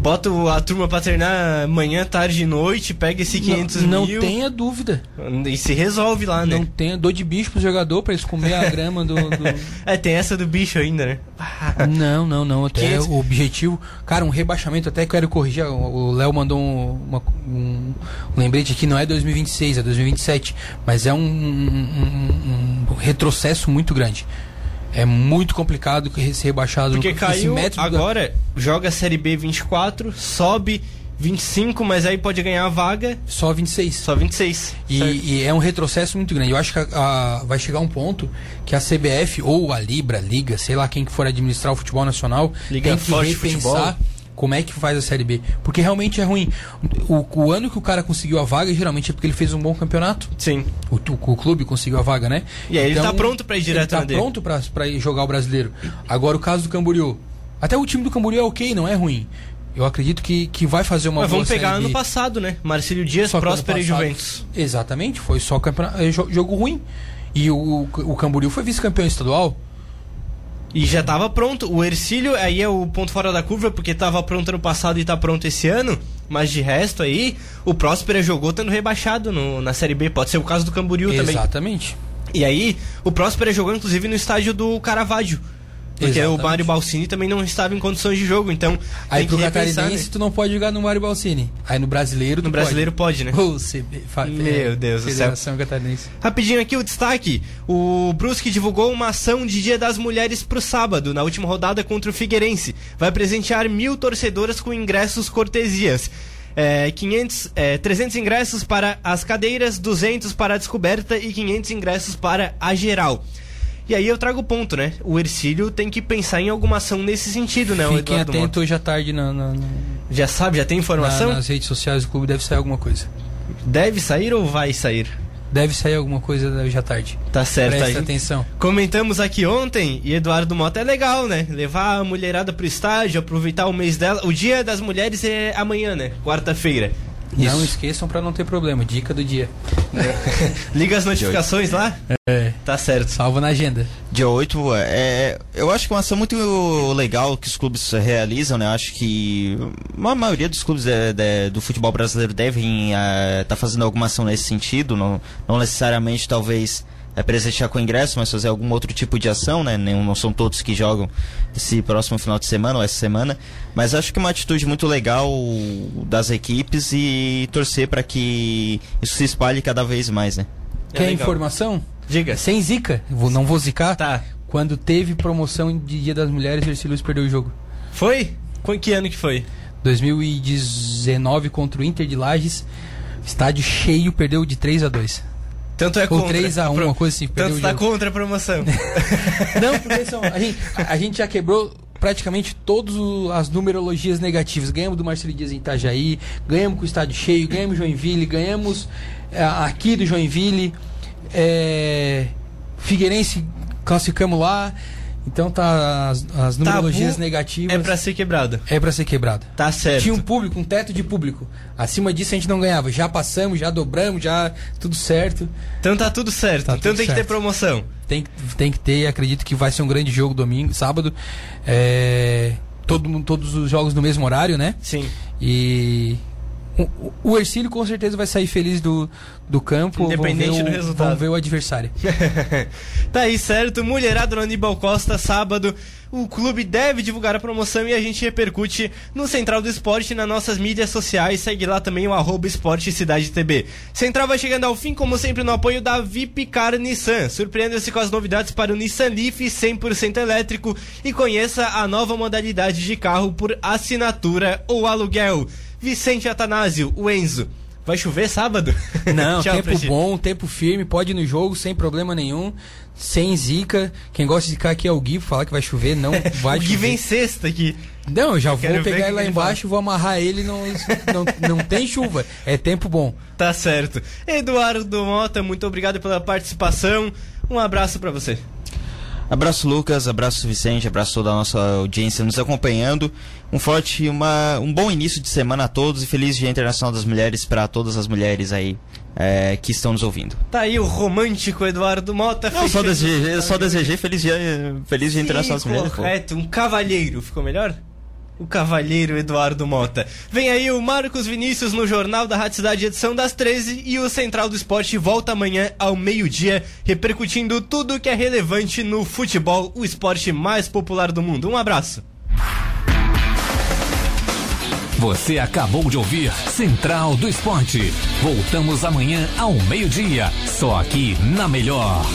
Bota a turma pra treinar manhã, tarde e noite, pega esse 500 não, mil Não tenha dúvida. e se resolve lá, né? Não tenha dor de bicho pro jogador pra eles comer a grama do- do... É, tem essa do bicho ainda, né? Não, não, não. Até 500. o objetivo. Cara, um rebaixamento, até quero corrigir. O Léo mandou um, uma- um- um lembrete aqui, não é 2026, é 2027. Mas é um- um retrocesso muito grande. É muito complicado que ser rebaixado Porque no caiu da- agora, joga a Série B 24, sobe 25, mas aí pode ganhar a vaga Só 26. só 26. E, e é um retrocesso muito grande. Eu acho que a- a- vai chegar um ponto que a CBF ou a Libra, Liga, sei lá quem que for administrar o futebol nacional, Liga tem que Forte repensar Futebol. Como é que faz a Série B. Porque realmente é ruim. O, o ano que o cara conseguiu a vaga, geralmente é porque ele fez um bom campeonato. Sim. O, o- o clube conseguiu a vaga, né? E aí ele tá pronto pra ir direto Ele tá pronto ir jogar o brasileiro. Agora o caso do Camboriú. Até o time do Camboriú é ok, não é ruim. Eu acredito que, que vai fazer uma Mas boa vamos pegar ano passado, né? Marcílio Dias, Só e Juventus. Exatamente, foi só campeonato, jo- jogo ruim. E o, o Camboriú foi vice-campeão estadual. E já tava pronto. O Ercílio aí é o ponto fora da curva, porque tava pronto ano passado e tá pronto esse ano. Mas de resto aí, o Próspera jogou estando rebaixado no- na Série B. Pode ser o caso do Camboriú também. Exatamente. E aí, o Próspera jogou inclusive no estádio do Caravaggio. Porque Exatamente. o Mário Balsini também não estava em condições de jogo, então Aí pro catarinense né? tu não pode jogar no Mário Balsini. Aí no brasileiro tu No brasileiro pode, né? pode. Ô, CB, fa- Meu é, Deus do céu. Federação Catarinense. Rapidinho aqui o destaque. O Brusque divulgou uma ação de Dia das Mulheres pro sábado, na última rodada contra o Figueirense. Vai presentear mil torcedoras com ingressos cortesias. É, 500, é, 300 ingressos para as cadeiras, 200 para a descoberta e 500 ingressos para a geral. E aí eu trago o ponto, né? O Ercílio tem que pensar em alguma ação nesse sentido, né? Fiquem atentos hoje à tarde na, na- na- Já sabe, já tem informação? na- nas redes sociais do clube, deve sair alguma coisa. Deve sair ou vai sair? Deve sair alguma coisa hoje à tarde. Tá certo Presta aí. atenção. Comentamos aqui ontem, e Eduardo Mota é legal, né? Levar a mulherada pro estádio, aproveitar o mês dela. O dia das mulheres é amanhã, né? Quarta-feira. Não esqueçam pra não ter problema. Dica do dia. Liga as notificações lá? É. Tá certo. Salva na agenda. Dia 8, é, eu acho que é uma ação muito legal que os clubes realizam, né? Acho que a maioria dos clubes é, de- do futebol brasileiro devem estar fazendo alguma ação nesse sentido, não, não necessariamente talvez é, presentear com ingresso, mas fazer algum outro tipo de ação, né? Não, não são todos que jogam esse próximo final de semana ou essa semana, mas acho que é uma atitude muito legal das equipes e torcer para que isso se espalhe cada vez mais, né? É Quer legal. informação? Diga. Sem zica. Vou, não vou zicar. Tá. Quando teve promoção de Dia das Mulheres, o Ercílio Luz perdeu o jogo. Foi? Com que ano que foi? 2019 contra o Inter de Lages. Estádio cheio, perdeu de 3 a 2 Tanto é Ou contra. 3x1, uma coisa assim. Tanto tá jogo. contra a promoção. Não, porque são, a, gente, a- gente já quebrou praticamente todas as numerologias negativas. Ganhamos do Marcelo Dias em Itajaí, ganhamos com o estádio cheio, ganhamos Joinville, ganhamos é, aqui do Joinville, é, Figueirense classificamos lá. Então tá as, as numerologias Tabu negativas. é pra ser quebrado. é pra ser quebrada. Tá certo. Tinha um público, um teto de público. Acima disso a gente não ganhava. Já passamos, já dobramos, já tudo certo. Então tá tudo certo. Tá então tudo tem que ter certo. promoção. Tem, tem que ter, acredito que vai ser um grande jogo domingo, sábado. É, todo, todos os jogos no mesmo horário, né? Sim. E o, Ercílio com certeza vai sair feliz do, do campo. Independente do resultado. Vão ver o adversário. tá aí certo, mulherada no Aníbal Costa, sábado. O clube deve divulgar a promoção e a gente repercute no Central do Esporte e nas nossas mídias sociais. Segue lá também o arroba Esporte Cidade TB. Central vai chegando ao fim, como sempre, no apoio da Vipcar Nissan. Surpreenda-se com as novidades para o Nissan Leaf 100% elétrico e conheça a nova modalidade de carro por assinatura ou aluguel. Vicente Atanásio, o Enzo. Vai chover sábado? Não, Tchau tempo bom, tempo firme, pode ir no jogo sem problema nenhum, sem zica. Quem gosta de ficar aqui é o Gui, falar que vai chover, não vai o Gui chover. vem sexta aqui. Não, eu já vou pegar ele lá ele embaixo, vou amarrar ele, não, não, não tem chuva, é tempo bom. Tá certo. Eduardo Mota, muito obrigado pela participação. Um abraço pra você. Abraço Lucas, abraço Vicente, abraço toda a nossa audiência nos acompanhando. Um forte, uma, um bom início de semana a todos e feliz Dia Internacional das Mulheres para todas as mulheres aí é, que estão nos ouvindo. Tá aí o romântico Eduardo Mota. Não, só desejei, só desejei feliz Dia, feliz dia Sim, Internacional das Mulheres. Correto, um cavalheiro. Ficou melhor? O cavalheiro Eduardo Mota. Vem aí o Marcos Vinícius no Jornal da Rádio Cidade, edição das 13. E o Central do Esporte volta amanhã ao meio-dia, repercutindo tudo que é relevante no futebol, o esporte mais popular do mundo. Um abraço. Você acabou de ouvir Central do Esporte. Voltamos amanhã ao meio-dia, só aqui na Melhor.